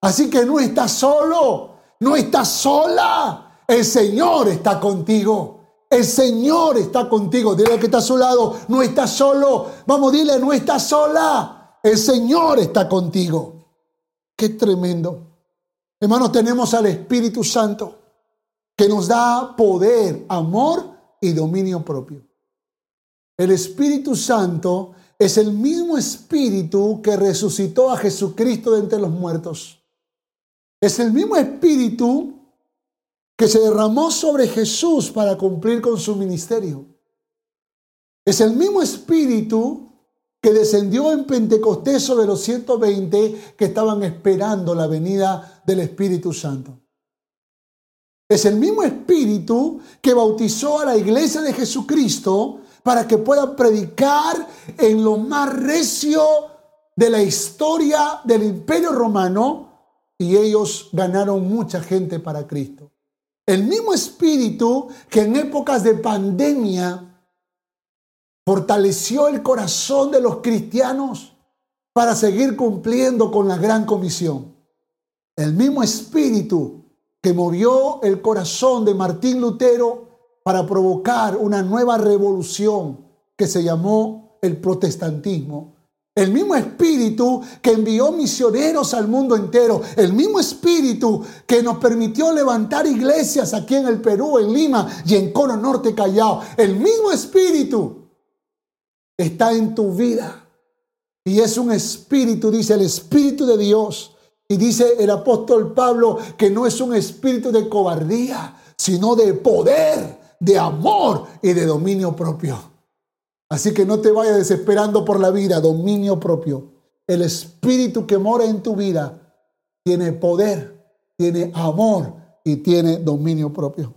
Speaker 2: Así que no estás solo, no estás sola. El Señor está contigo. El Señor está contigo. Dile que está a su lado, no estás solo. Vamos, dile, no estás sola. El Señor está contigo. Qué tremendo. Hermanos, tenemos al Espíritu Santo que nos da poder, amor y dominio propio. El Espíritu Santo es el mismo Espíritu que resucitó a Jesucristo de entre los muertos. Es el mismo Espíritu que se derramó sobre Jesús para cumplir con su ministerio. Es el mismo Espíritu que descendió en Pentecostés sobre los 120 que estaban esperando la venida del Espíritu Santo. Es el mismo Espíritu que bautizó a la iglesia de Jesucristo para que puedan predicar en lo más recio de la historia del imperio romano y ellos ganaron mucha gente para Cristo. El mismo espíritu que en épocas de pandemia fortaleció el corazón de los cristianos para seguir cumpliendo con la gran comisión. El mismo espíritu que movió el corazón de Martín Lutero para provocar una nueva revolución que se llamó el protestantismo. El mismo espíritu que envió misioneros al mundo entero, el mismo espíritu que nos permitió levantar iglesias aquí en el Perú, en Lima y en Cono Norte Callao, el mismo espíritu está en tu vida. Y es un espíritu, dice el espíritu de Dios. Y dice el apóstol Pablo que no es un espíritu de cobardía, sino de poder de amor y de dominio propio. Así que no te vayas desesperando por la vida, dominio propio. El espíritu que mora en tu vida tiene poder, tiene amor y tiene dominio propio.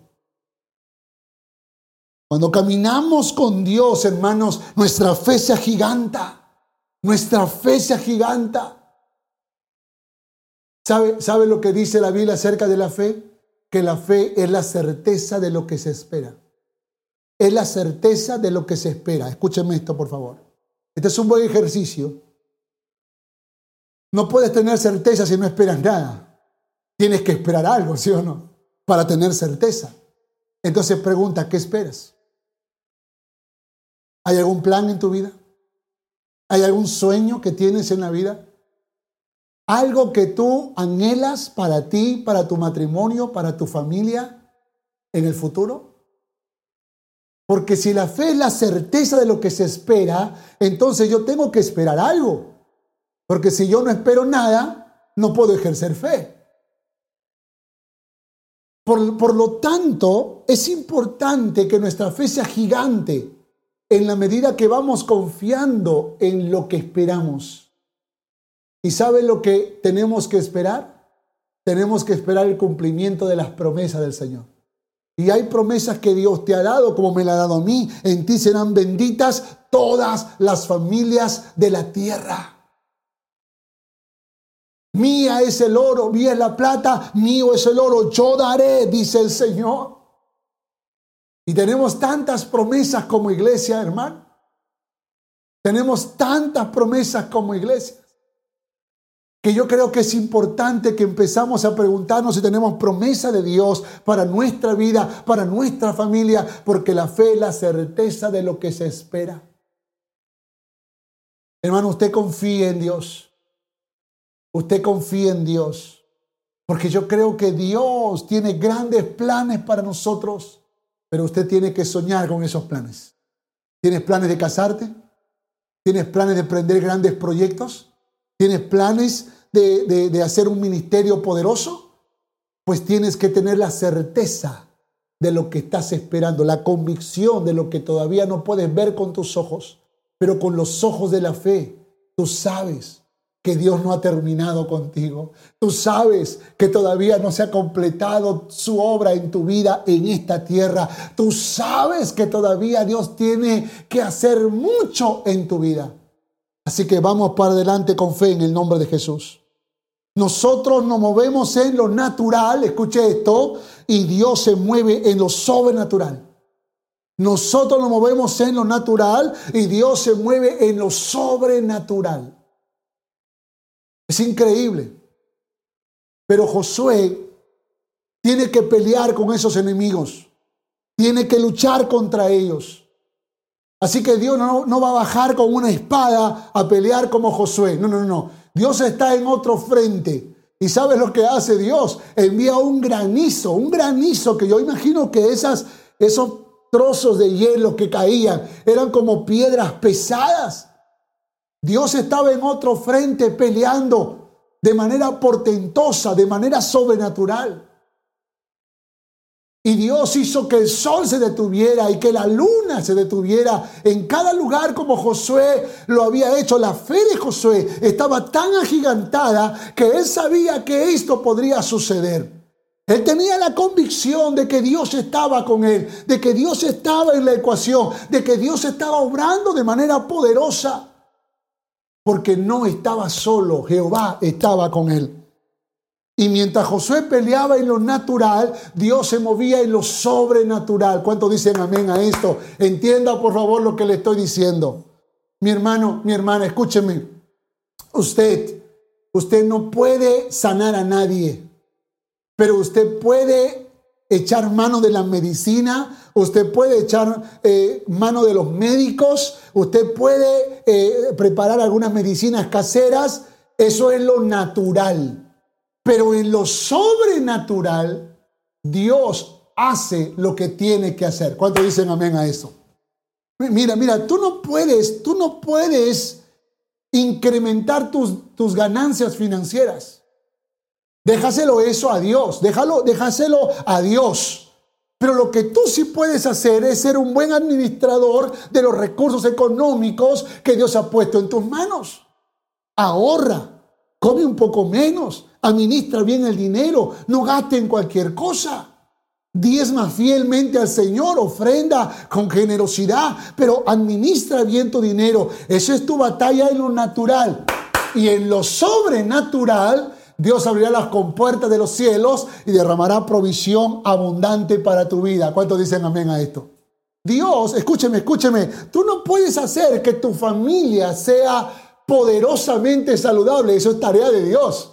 Speaker 2: Cuando caminamos con Dios, hermanos, nuestra fe se agiganta. Nuestra fe se agiganta. ¿Sabe, ¿Sabe lo que dice la Biblia acerca de la fe? que la fe es la certeza de lo que se espera. Es la certeza de lo que se espera. Escúcheme esto, por favor. Este es un buen ejercicio. No puedes tener certeza si no esperas nada. tienes que esperar algo, ¿sí o no? Para tener certeza. Entonces pregunta, ¿qué esperas? ¿Hay algún plan en tu vida? ¿Hay algún sueño que tienes en la vida? ¿Algo que tú anhelas para ti, para tu matrimonio, para tu familia en el futuro? Porque si la fe es la certeza de lo que se espera, entonces yo tengo que esperar algo. Porque si yo no espero nada, no puedo ejercer fe. Por, por, lo tanto, es importante que nuestra fe sea gigante en la medida que vamos confiando en lo que esperamos. ¿Y sabe lo que tenemos que esperar? Tenemos que esperar el cumplimiento de las promesas del Señor. Y hay promesas que Dios te ha dado, como me la ha dado a mí. En ti serán benditas todas las familias de la tierra. Mía es el oro, mía es la plata, mío es el oro, yo daré, dice el Señor. Y tenemos tantas promesas como iglesia, hermano. Tenemos tantas promesas como iglesia que yo creo que es importante que empezamos a preguntarnos si tenemos promesa de Dios para nuestra vida, para nuestra familia, porque la fe es la certeza de lo que se espera. Hermano, usted confíe en Dios. Usted confíe en Dios. Porque yo creo que Dios tiene grandes planes para nosotros, pero usted tiene que soñar con esos planes. ¿Tienes planes de casarte? ¿Tienes planes de emprender grandes proyectos? ¿Tienes planes de, hacer un ministerio poderoso? Pues tienes que tener la certeza de lo que estás esperando, la convicción de lo que todavía no puedes ver con tus ojos, pero con los ojos de la fe, tú sabes que Dios no ha terminado contigo. Tú sabes que todavía no se ha completado su obra en tu vida en esta tierra. Tú sabes que todavía Dios tiene que hacer mucho en tu vida. Así que vamos para adelante con fe en el nombre de Jesús. Nosotros nos movemos en lo natural, escuche esto, y Dios se mueve en lo sobrenatural. Nosotros nos movemos en lo natural y Dios se mueve en lo sobrenatural. Es increíble. Pero Josué tiene que pelear con esos enemigos. Tiene que luchar contra ellos. Así que Dios no, no va a bajar con una espada a pelear como Josué. No, no, no. Dios está en otro frente. ¿Y sabes lo que hace Dios? Envía un granizo, un granizo que yo imagino que esas, esos trozos de hielo que caían eran como piedras pesadas. Dios estaba en otro frente peleando de manera portentosa, de manera sobrenatural. Y Dios hizo que el sol se detuviera y que la luna se detuviera en cada lugar como Josué lo había hecho. La fe de Josué estaba tan agigantada que él sabía que esto podría suceder. Él tenía la convicción de que Dios estaba con él, de que Dios estaba en la ecuación, de que Dios estaba obrando de manera poderosa, porque no estaba solo, Jehová estaba con él. Y mientras Josué peleaba en lo natural, Dios se movía en lo sobrenatural. ¿Cuántos dicen amén a esto? Entienda por favor lo que le estoy diciendo. Mi hermano, mi hermana, escúcheme. Usted, usted no puede sanar a nadie, pero usted puede echar mano de la medicina, usted puede echar eh, mano de los médicos, usted puede eh, preparar algunas medicinas caseras. Eso es lo natural. Pero en lo sobrenatural, Dios hace lo que tiene que hacer. ¿Cuántos dicen amén a eso? Mira, mira, tú no puedes, tú no puedes incrementar tus, tus ganancias financieras. Déjaselo eso a Dios, déjalo, déjaselo a Dios. Pero lo que tú sí puedes hacer es ser un buen administrador de los recursos económicos que Dios ha puesto en tus manos. Ahorra, come un poco menos, administra bien el dinero, no gaste en cualquier cosa. Diezma fielmente al Señor, ofrenda con generosidad, pero administra bien tu dinero. Esa es tu batalla en lo natural. Y en lo sobrenatural, Dios abrirá las compuertas de los cielos y derramará provisión abundante para tu vida. ¿Cuántos dicen amén a esto? Dios, escúcheme, escúcheme, tú no puedes hacer que tu familia sea poderosamente saludable. Eso es tarea de Dios.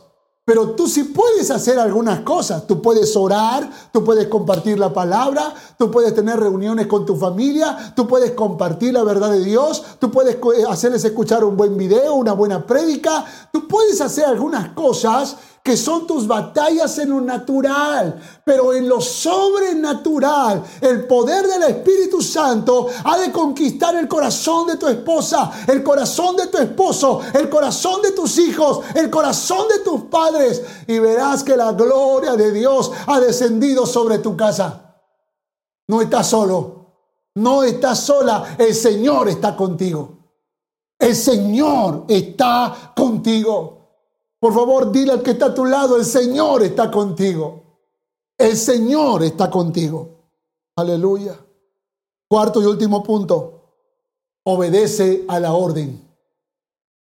Speaker 2: Pero tú sí puedes hacer algunas cosas. Tú puedes orar, tú puedes compartir la palabra, tú puedes tener reuniones con tu familia, tú puedes compartir la verdad de Dios, tú puedes hacerles escuchar un buen video, una buena prédica. Tú puedes hacer algunas cosas que son tus batallas en lo natural, pero en lo sobrenatural, el poder del Espíritu Santo ha de conquistar el corazón de tu esposa, el corazón de tu esposo, el corazón de tus hijos, el corazón de tus padres, y verás que la gloria de Dios ha descendido sobre tu casa. No estás solo, no estás sola, el Señor está contigo. El Señor está contigo. Por favor, dile al que está a tu lado, el Señor está contigo. El Señor está contigo. Aleluya. Cuarto y último punto. Obedece a la orden.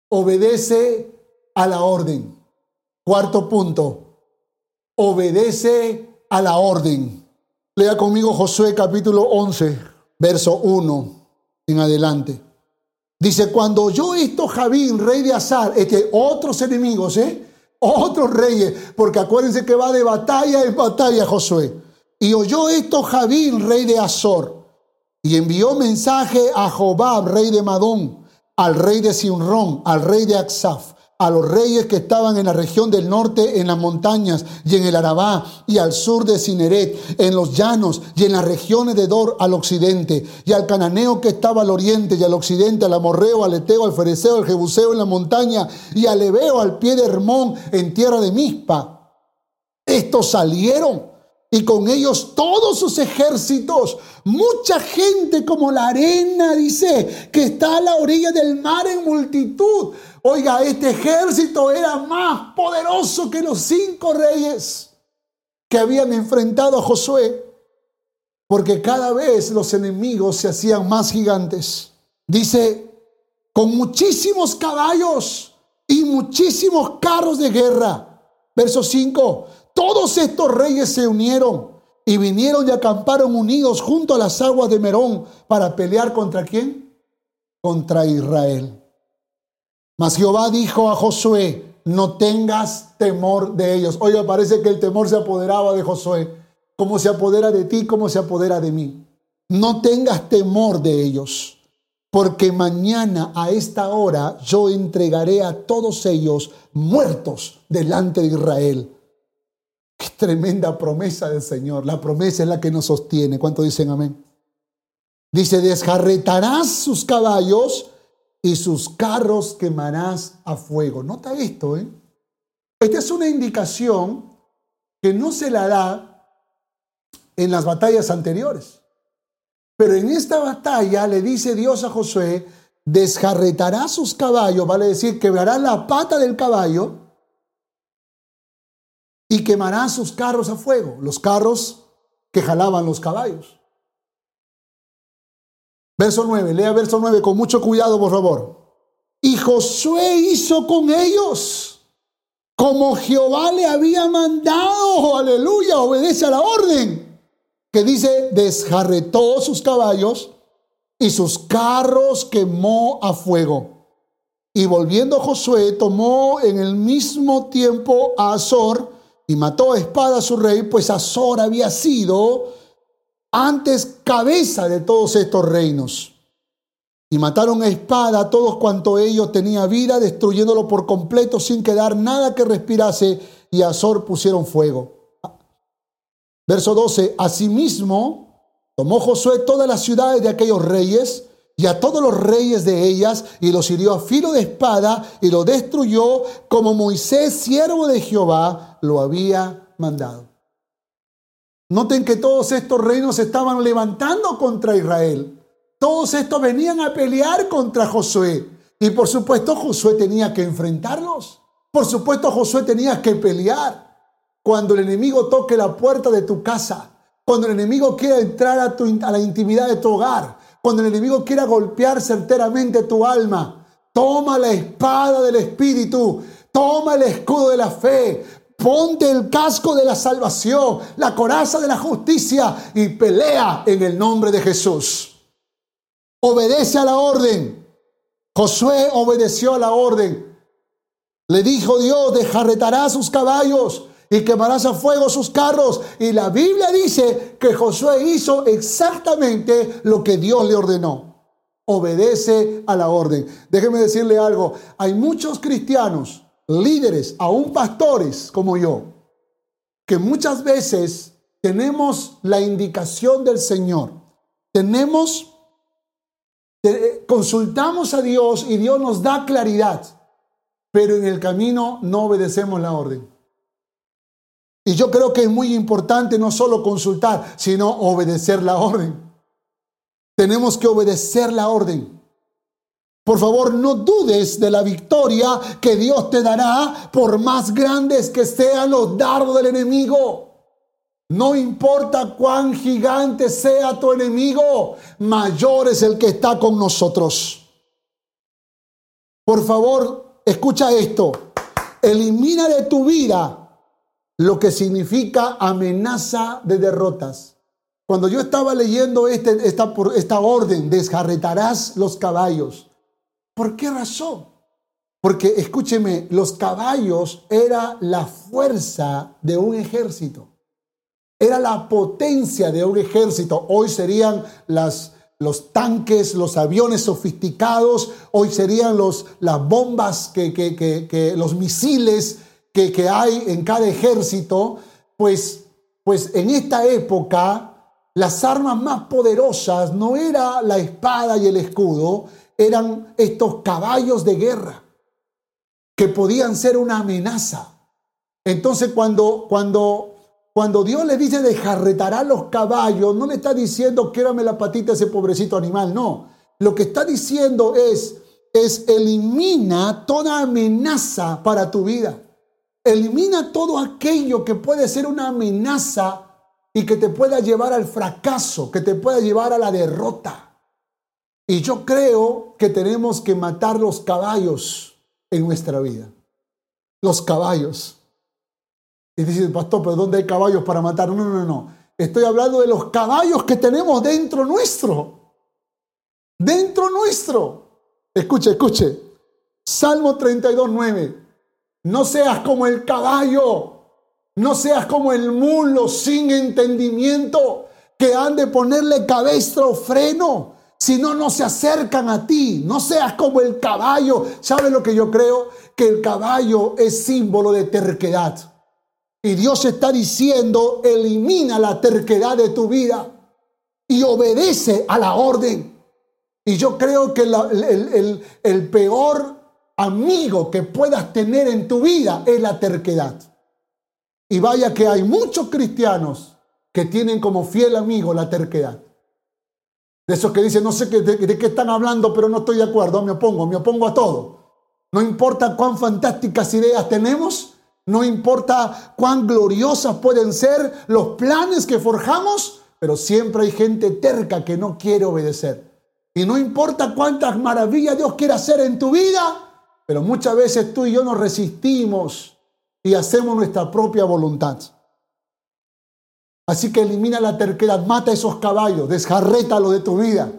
Speaker 2: Obedece a la orden. Cuarto punto. Obedece a la orden. Lea conmigo Josué capítulo 11, verso 1 en adelante. Dice, cuando oyó esto Javín, rey de Azar, es que otros enemigos, ¿eh? Otros reyes, porque acuérdense que va de batalla en batalla Josué. Y oyó esto Javín, rey de Azor, y envió mensaje a Jobab, rey de Madón, al rey de Sinrón, al rey de Aksaf, a los reyes que estaban en la región del norte, en las montañas y en el Arabá, y al sur de Cineret, en los llanos y en las regiones de Dor al occidente, y al cananeo que estaba al oriente y al occidente, al amorreo, al eteo, al fereceo, al jebuseo en la montaña, y al ebeo al pie de Hermón en tierra de Mispa. Estos salieron y con ellos todos sus ejércitos, mucha gente como la arena, dice, que está a la orilla del mar en multitud. Oiga, este ejército era más poderoso que los cinco reyes que habían enfrentado a Josué, porque cada vez los enemigos se hacían más gigantes. Dice, con muchísimos caballos y muchísimos carros de guerra. Verso 5, todos estos reyes se unieron y vinieron y acamparon unidos junto a las aguas de Merón para pelear contra quién? Contra Israel. Mas Jehová dijo a Josué, no tengas temor de ellos. Oiga, parece que el temor se apoderaba de Josué, como se apodera de ti, como se apodera de mí. No tengas temor de ellos, porque mañana a esta hora yo entregaré a todos ellos muertos delante de Israel. Qué tremenda promesa del Señor. La promesa es la que nos sostiene. ¿Cuánto dicen amén? Dice, desjarretarás sus caballos y sus carros quemarás a fuego. Nota esto, ¿eh? Esta es una indicación que no se la da en las batallas anteriores. Pero en esta batalla le dice Dios a Josué, desjarretará sus caballos, vale decir, quebrará la pata del caballo y quemará sus carros a fuego, los carros que jalaban los caballos. Verso 9, lea verso 9 con mucho cuidado, por favor. Y Josué hizo con ellos como Jehová le había mandado. Aleluya, obedece a la orden. Que dice, desjarretó sus caballos y sus carros quemó a fuego. Y volviendo Josué, tomó en el mismo tiempo a Azor y mató a espada a su rey, pues Azor había sido antes cabeza de todos estos reinos. Y mataron a espada a todos cuanto ellos tenía vida, destruyéndolo por completo sin quedar nada que respirase, y a Azor pusieron fuego. Verso 12, asimismo tomó Josué todas las ciudades de aquellos reyes y a todos los reyes de ellas, y los hirió a filo de espada, y lo destruyó como Moisés, siervo de Jehová, lo había mandado. Noten que todos estos reinos estaban levantando contra Israel. Todos estos venían a pelear contra Josué. Y por supuesto Josué tenía que enfrentarlos. Por supuesto Josué tenía que pelear. Cuando el enemigo toque la puerta de tu casa, cuando el enemigo quiera entrar a, tu, la intimidad de tu hogar, cuando el enemigo quiera golpear certeramente tu alma, toma la espada del Espíritu, toma el escudo de la fe, Ponte el casco de la salvación, la coraza de la justicia y pelea en el nombre de Jesús. Obedece a la orden. Josué obedeció a la orden. Le dijo Dios, desjarretará sus caballos y quemarás a fuego sus carros. Y la Biblia dice que Josué hizo exactamente lo que Dios le ordenó. Obedece a la orden. Déjeme decirle algo. Hay muchos cristianos, líderes, aún pastores como yo, que muchas veces tenemos la indicación del Señor. Tenemos, consultamos a Dios y Dios nos da claridad, pero en el camino no obedecemos la orden. Y yo creo que es muy importante no solo consultar, sino obedecer la orden. Tenemos que obedecer la orden. Por favor, no dudes de la victoria que Dios te dará por más grandes que sean los dardos del enemigo. No importa cuán gigante sea tu enemigo, mayor es el que está con nosotros. Por favor, escucha esto. Elimina de tu vida lo que significa amenaza de derrotas. Cuando yo estaba leyendo este, esta, esta orden, desjarretarás los caballos. ¿Por qué razón? Porque escúcheme, los caballos era la fuerza de un ejército. Era la potencia de un ejército. Hoy serían los tanques, los aviones sofisticados, hoy serían los, las bombas, que, que, que, los misiles que, que, hay en cada ejército. Pues, pues en esta época las armas más poderosas no era la espada y el escudo, eran estos caballos de guerra que podían ser una amenaza. Entonces cuando, cuando cuando Dios le dice dejarretará los caballos, no le está diciendo quérame la patita a ese pobrecito animal, no. Lo que está diciendo es, es elimina toda amenaza para tu vida. Elimina todo aquello que puede ser una amenaza y que te pueda llevar al fracaso, que te pueda llevar a la derrota. Y yo creo que tenemos que matar los caballos en nuestra vida. Los caballos. Y dice, pastor, pero ¿dónde hay caballos para matar? No, no, no. Estoy hablando de los caballos que tenemos dentro nuestro. Dentro nuestro. Escuche, escuche. Salmo 32, 9. No seas como el caballo. No seas como el mulo sin entendimiento que han de ponerle cabestro o freno. Si no, no se acercan a ti. No seas como el caballo. ¿Sabes lo que yo creo? Que el caballo es símbolo de terquedad. Y Dios está diciendo, elimina la terquedad de tu vida y obedece a la orden. Y yo creo que el, el peor amigo que puedas tener en tu vida es la terquedad. Y vaya que hay muchos cristianos que tienen como fiel amigo la terquedad. De esos que dicen, no sé de, de, qué están hablando, pero no estoy de acuerdo, me opongo, me opongo a todo. No importa cuán fantásticas ideas tenemos, no importa cuán gloriosas pueden ser los planes que forjamos, pero siempre hay gente terca que no quiere obedecer. Y no importa cuántas maravillas Dios quiere hacer en tu vida, pero muchas veces tú y yo nos resistimos y hacemos nuestra propia voluntad. Así que elimina la terquedad, mata esos caballos, desjarrétalos de tu vida,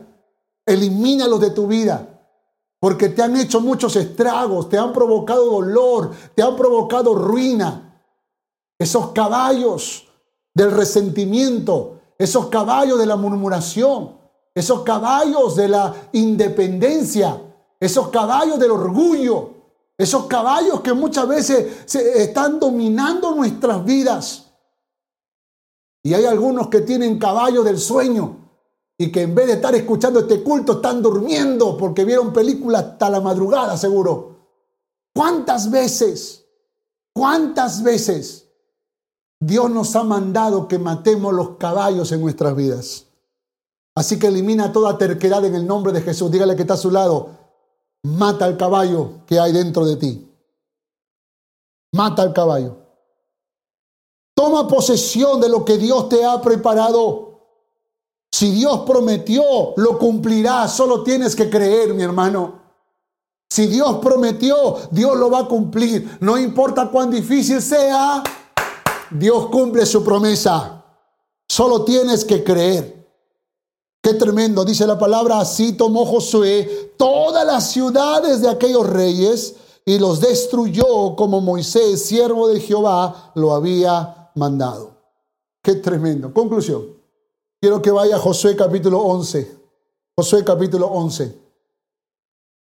Speaker 2: elimínalos de tu vida porque te han hecho muchos estragos, te han provocado dolor, te han provocado ruina. Esos caballos del resentimiento, esos caballos de la murmuración, esos caballos de la independencia, esos caballos del orgullo, esos caballos que muchas veces se están dominando nuestras vidas. Y hay algunos que tienen caballos del sueño, y que en vez de estar escuchando este culto están durmiendo porque vieron películas hasta la madrugada, seguro. ¿Cuántas veces, cuántas veces Dios nos ha mandado que matemos los caballos en nuestras vidas? Así que elimina toda terquedad en el nombre de Jesús. Dígale que está a su lado. Mata al caballo que hay dentro de ti. Mata al caballo. Toma posesión de lo que Dios te ha preparado. Si Dios prometió, lo cumplirá. Solo tienes que creer, mi hermano. Si Dios prometió, Dios lo va a cumplir. No importa cuán difícil sea, Dios cumple su promesa. Solo tienes que creer. Tremendo, dice la palabra, así tomó Josué todas las ciudades de aquellos reyes y los destruyó como Moisés, siervo de Jehová, lo había mandado. Qué tremendo. Conclusión. Quiero que vaya a Josué capítulo 11. Josué capítulo 11,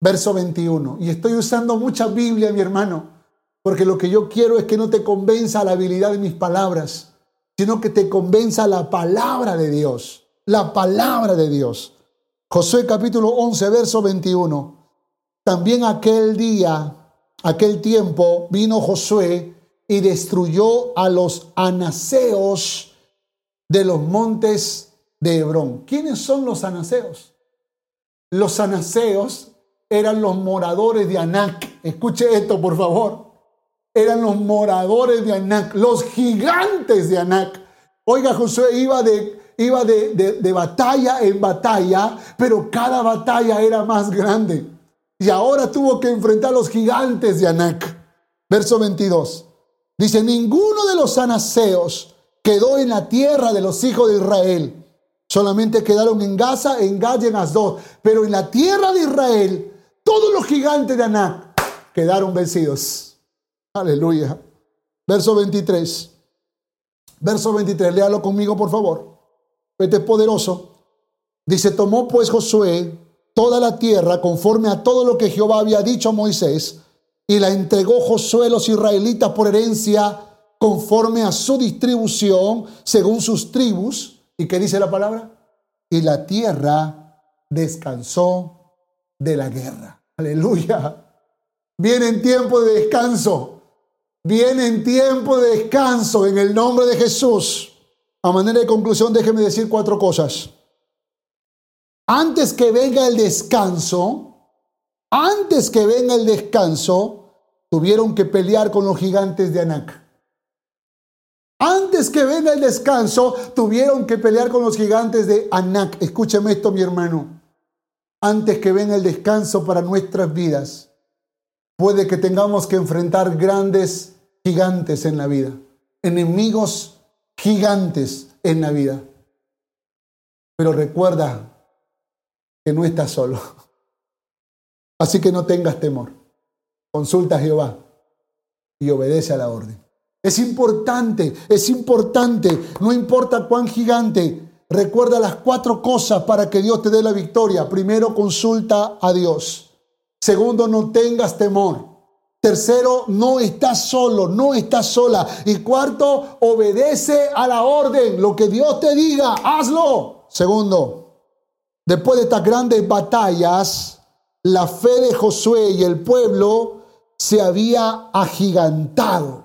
Speaker 2: verso 21. Y estoy usando mucha Biblia, mi hermano, porque lo que yo quiero es que no te convenza la habilidad de mis palabras, sino que te convenza la palabra de Dios. La palabra de Dios. Josué capítulo 11, verso 21. También aquel día, aquel tiempo, vino Josué y destruyó a los anaseos de los montes de Hebrón. ¿Quiénes son los anaseos? Los anaseos eran los moradores de Anac. Escuche esto, por favor. Eran los moradores de Anac, los gigantes de Anac. Oiga, Josué iba de, iba de, de batalla en batalla, pero cada batalla era más grande. Y ahora tuvo que enfrentar a los gigantes de Anac. Verso 22. Dice, ninguno de los anaseos quedó en la tierra de los hijos de Israel. Solamente quedaron en Gaza, en Gad y en Asdod. Pero en la tierra de Israel, todos los gigantes de Anac quedaron vencidos. Aleluya. Verso 23. Verso 23, léalo conmigo, por favor. Este es poderoso. Dice, tomó pues Josué toda la tierra conforme a todo lo que Jehová había dicho a Moisés, y la entregó Josué a los israelitas por herencia conforme a su distribución, según sus tribus. ¿Y qué dice la palabra? Y la tierra descansó de la guerra. Aleluya. Viene en tiempo de descanso. Viene en tiempo de descanso en el nombre de Jesús. A manera de conclusión, déjeme decir cuatro cosas. Antes que venga el descanso, antes que venga el descanso, tuvieron que pelear con los gigantes de Anac. Antes que venga el descanso, tuvieron que pelear con los gigantes de Anac. Escúcheme esto, mi hermano. Antes que venga el descanso para nuestras vidas, puede que tengamos que enfrentar grandes gigantes en la vida, enemigos gigantes en la vida. Pero recuerda que no estás solo. [laughs] Así que no tengas temor. Consulta a Jehová y obedece a la orden. Es importante, es importante, no importa cuán gigante. Recuerda las cuatro cosas para que Dios te dé la victoria. Primero, consulta a Dios. Segundo, no tengas temor. Tercero, no estás solo, no estás sola. Y cuarto, obedece a la orden. Lo que Dios te diga, hazlo. Segundo, después de estas grandes batallas, la fe de Josué y el pueblo se había agigantado.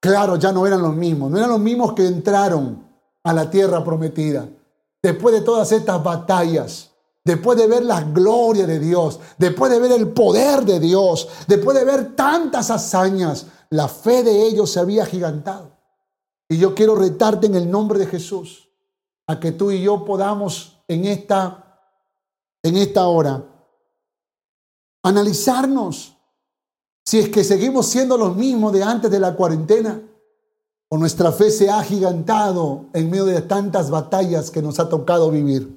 Speaker 2: Claro, ya no eran los mismos, no eran los mismos que entraron a la tierra prometida. Después de todas estas batallas, después de ver la gloria de Dios, después de ver el poder de Dios, después de ver tantas hazañas, la fe de ellos se había gigantado. Y yo quiero retarte en el nombre de Jesús a que tú y yo podamos en esta en esta hora analizarnos si es que seguimos siendo los mismos de antes de la cuarentena, o nuestra fe se ha gigantado en medio de tantas batallas que nos ha tocado vivir.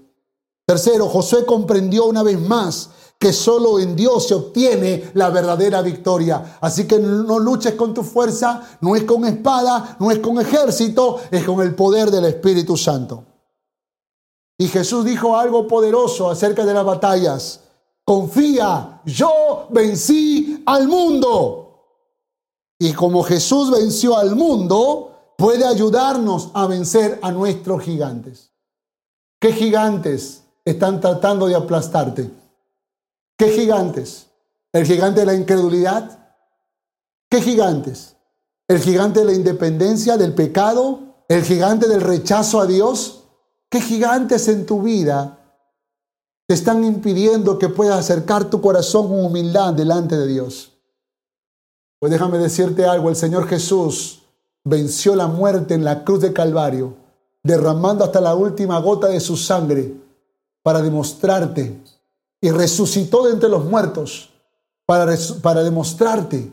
Speaker 2: Tercero, José comprendió una vez más que solo en Dios se obtiene la verdadera victoria. Así que no luches con tu fuerza, no es con espada, no es con ejército, es con el poder del Espíritu Santo. Y Jesús dijo algo poderoso acerca de las batallas. Confía, yo vencí al mundo. Y como Jesús venció al mundo, puede ayudarnos a vencer a nuestros gigantes. ¿Qué gigantes están tratando de aplastarte? ¿Qué gigantes? ¿El gigante de la incredulidad? ¿Qué gigantes? ¿El gigante de la independencia, del pecado? ¿El gigante del rechazo a Dios? ¿Qué gigantes en tu vida te están impidiendo que puedas acercar tu corazón con humildad delante de Dios. Pues déjame decirte algo, el Señor Jesús venció la muerte en la cruz de Calvario, derramando hasta la última gota de su sangre para demostrarte y resucitó de entre los muertos para, para demostrarte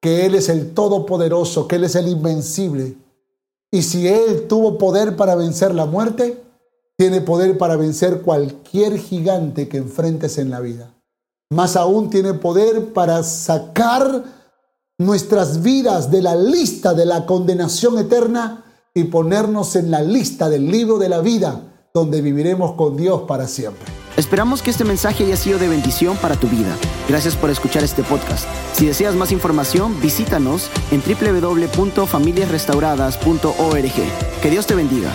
Speaker 2: que Él es el Todopoderoso, que Él es el Invencible. Y si Él tuvo poder para vencer la muerte, tiene poder para vencer cualquier gigante que enfrentes en la vida. más aún tiene poder para sacar nuestras vidas de la lista de la condenación eterna y ponernos en la lista del libro de la vida, donde viviremos con Dios para siempre.
Speaker 1: Esperamos que este mensaje haya sido de bendición para tu vida. Gracias por escuchar este podcast. Si deseas más información, visítanos en www.familiasrestauradas.org. Que Dios te bendiga.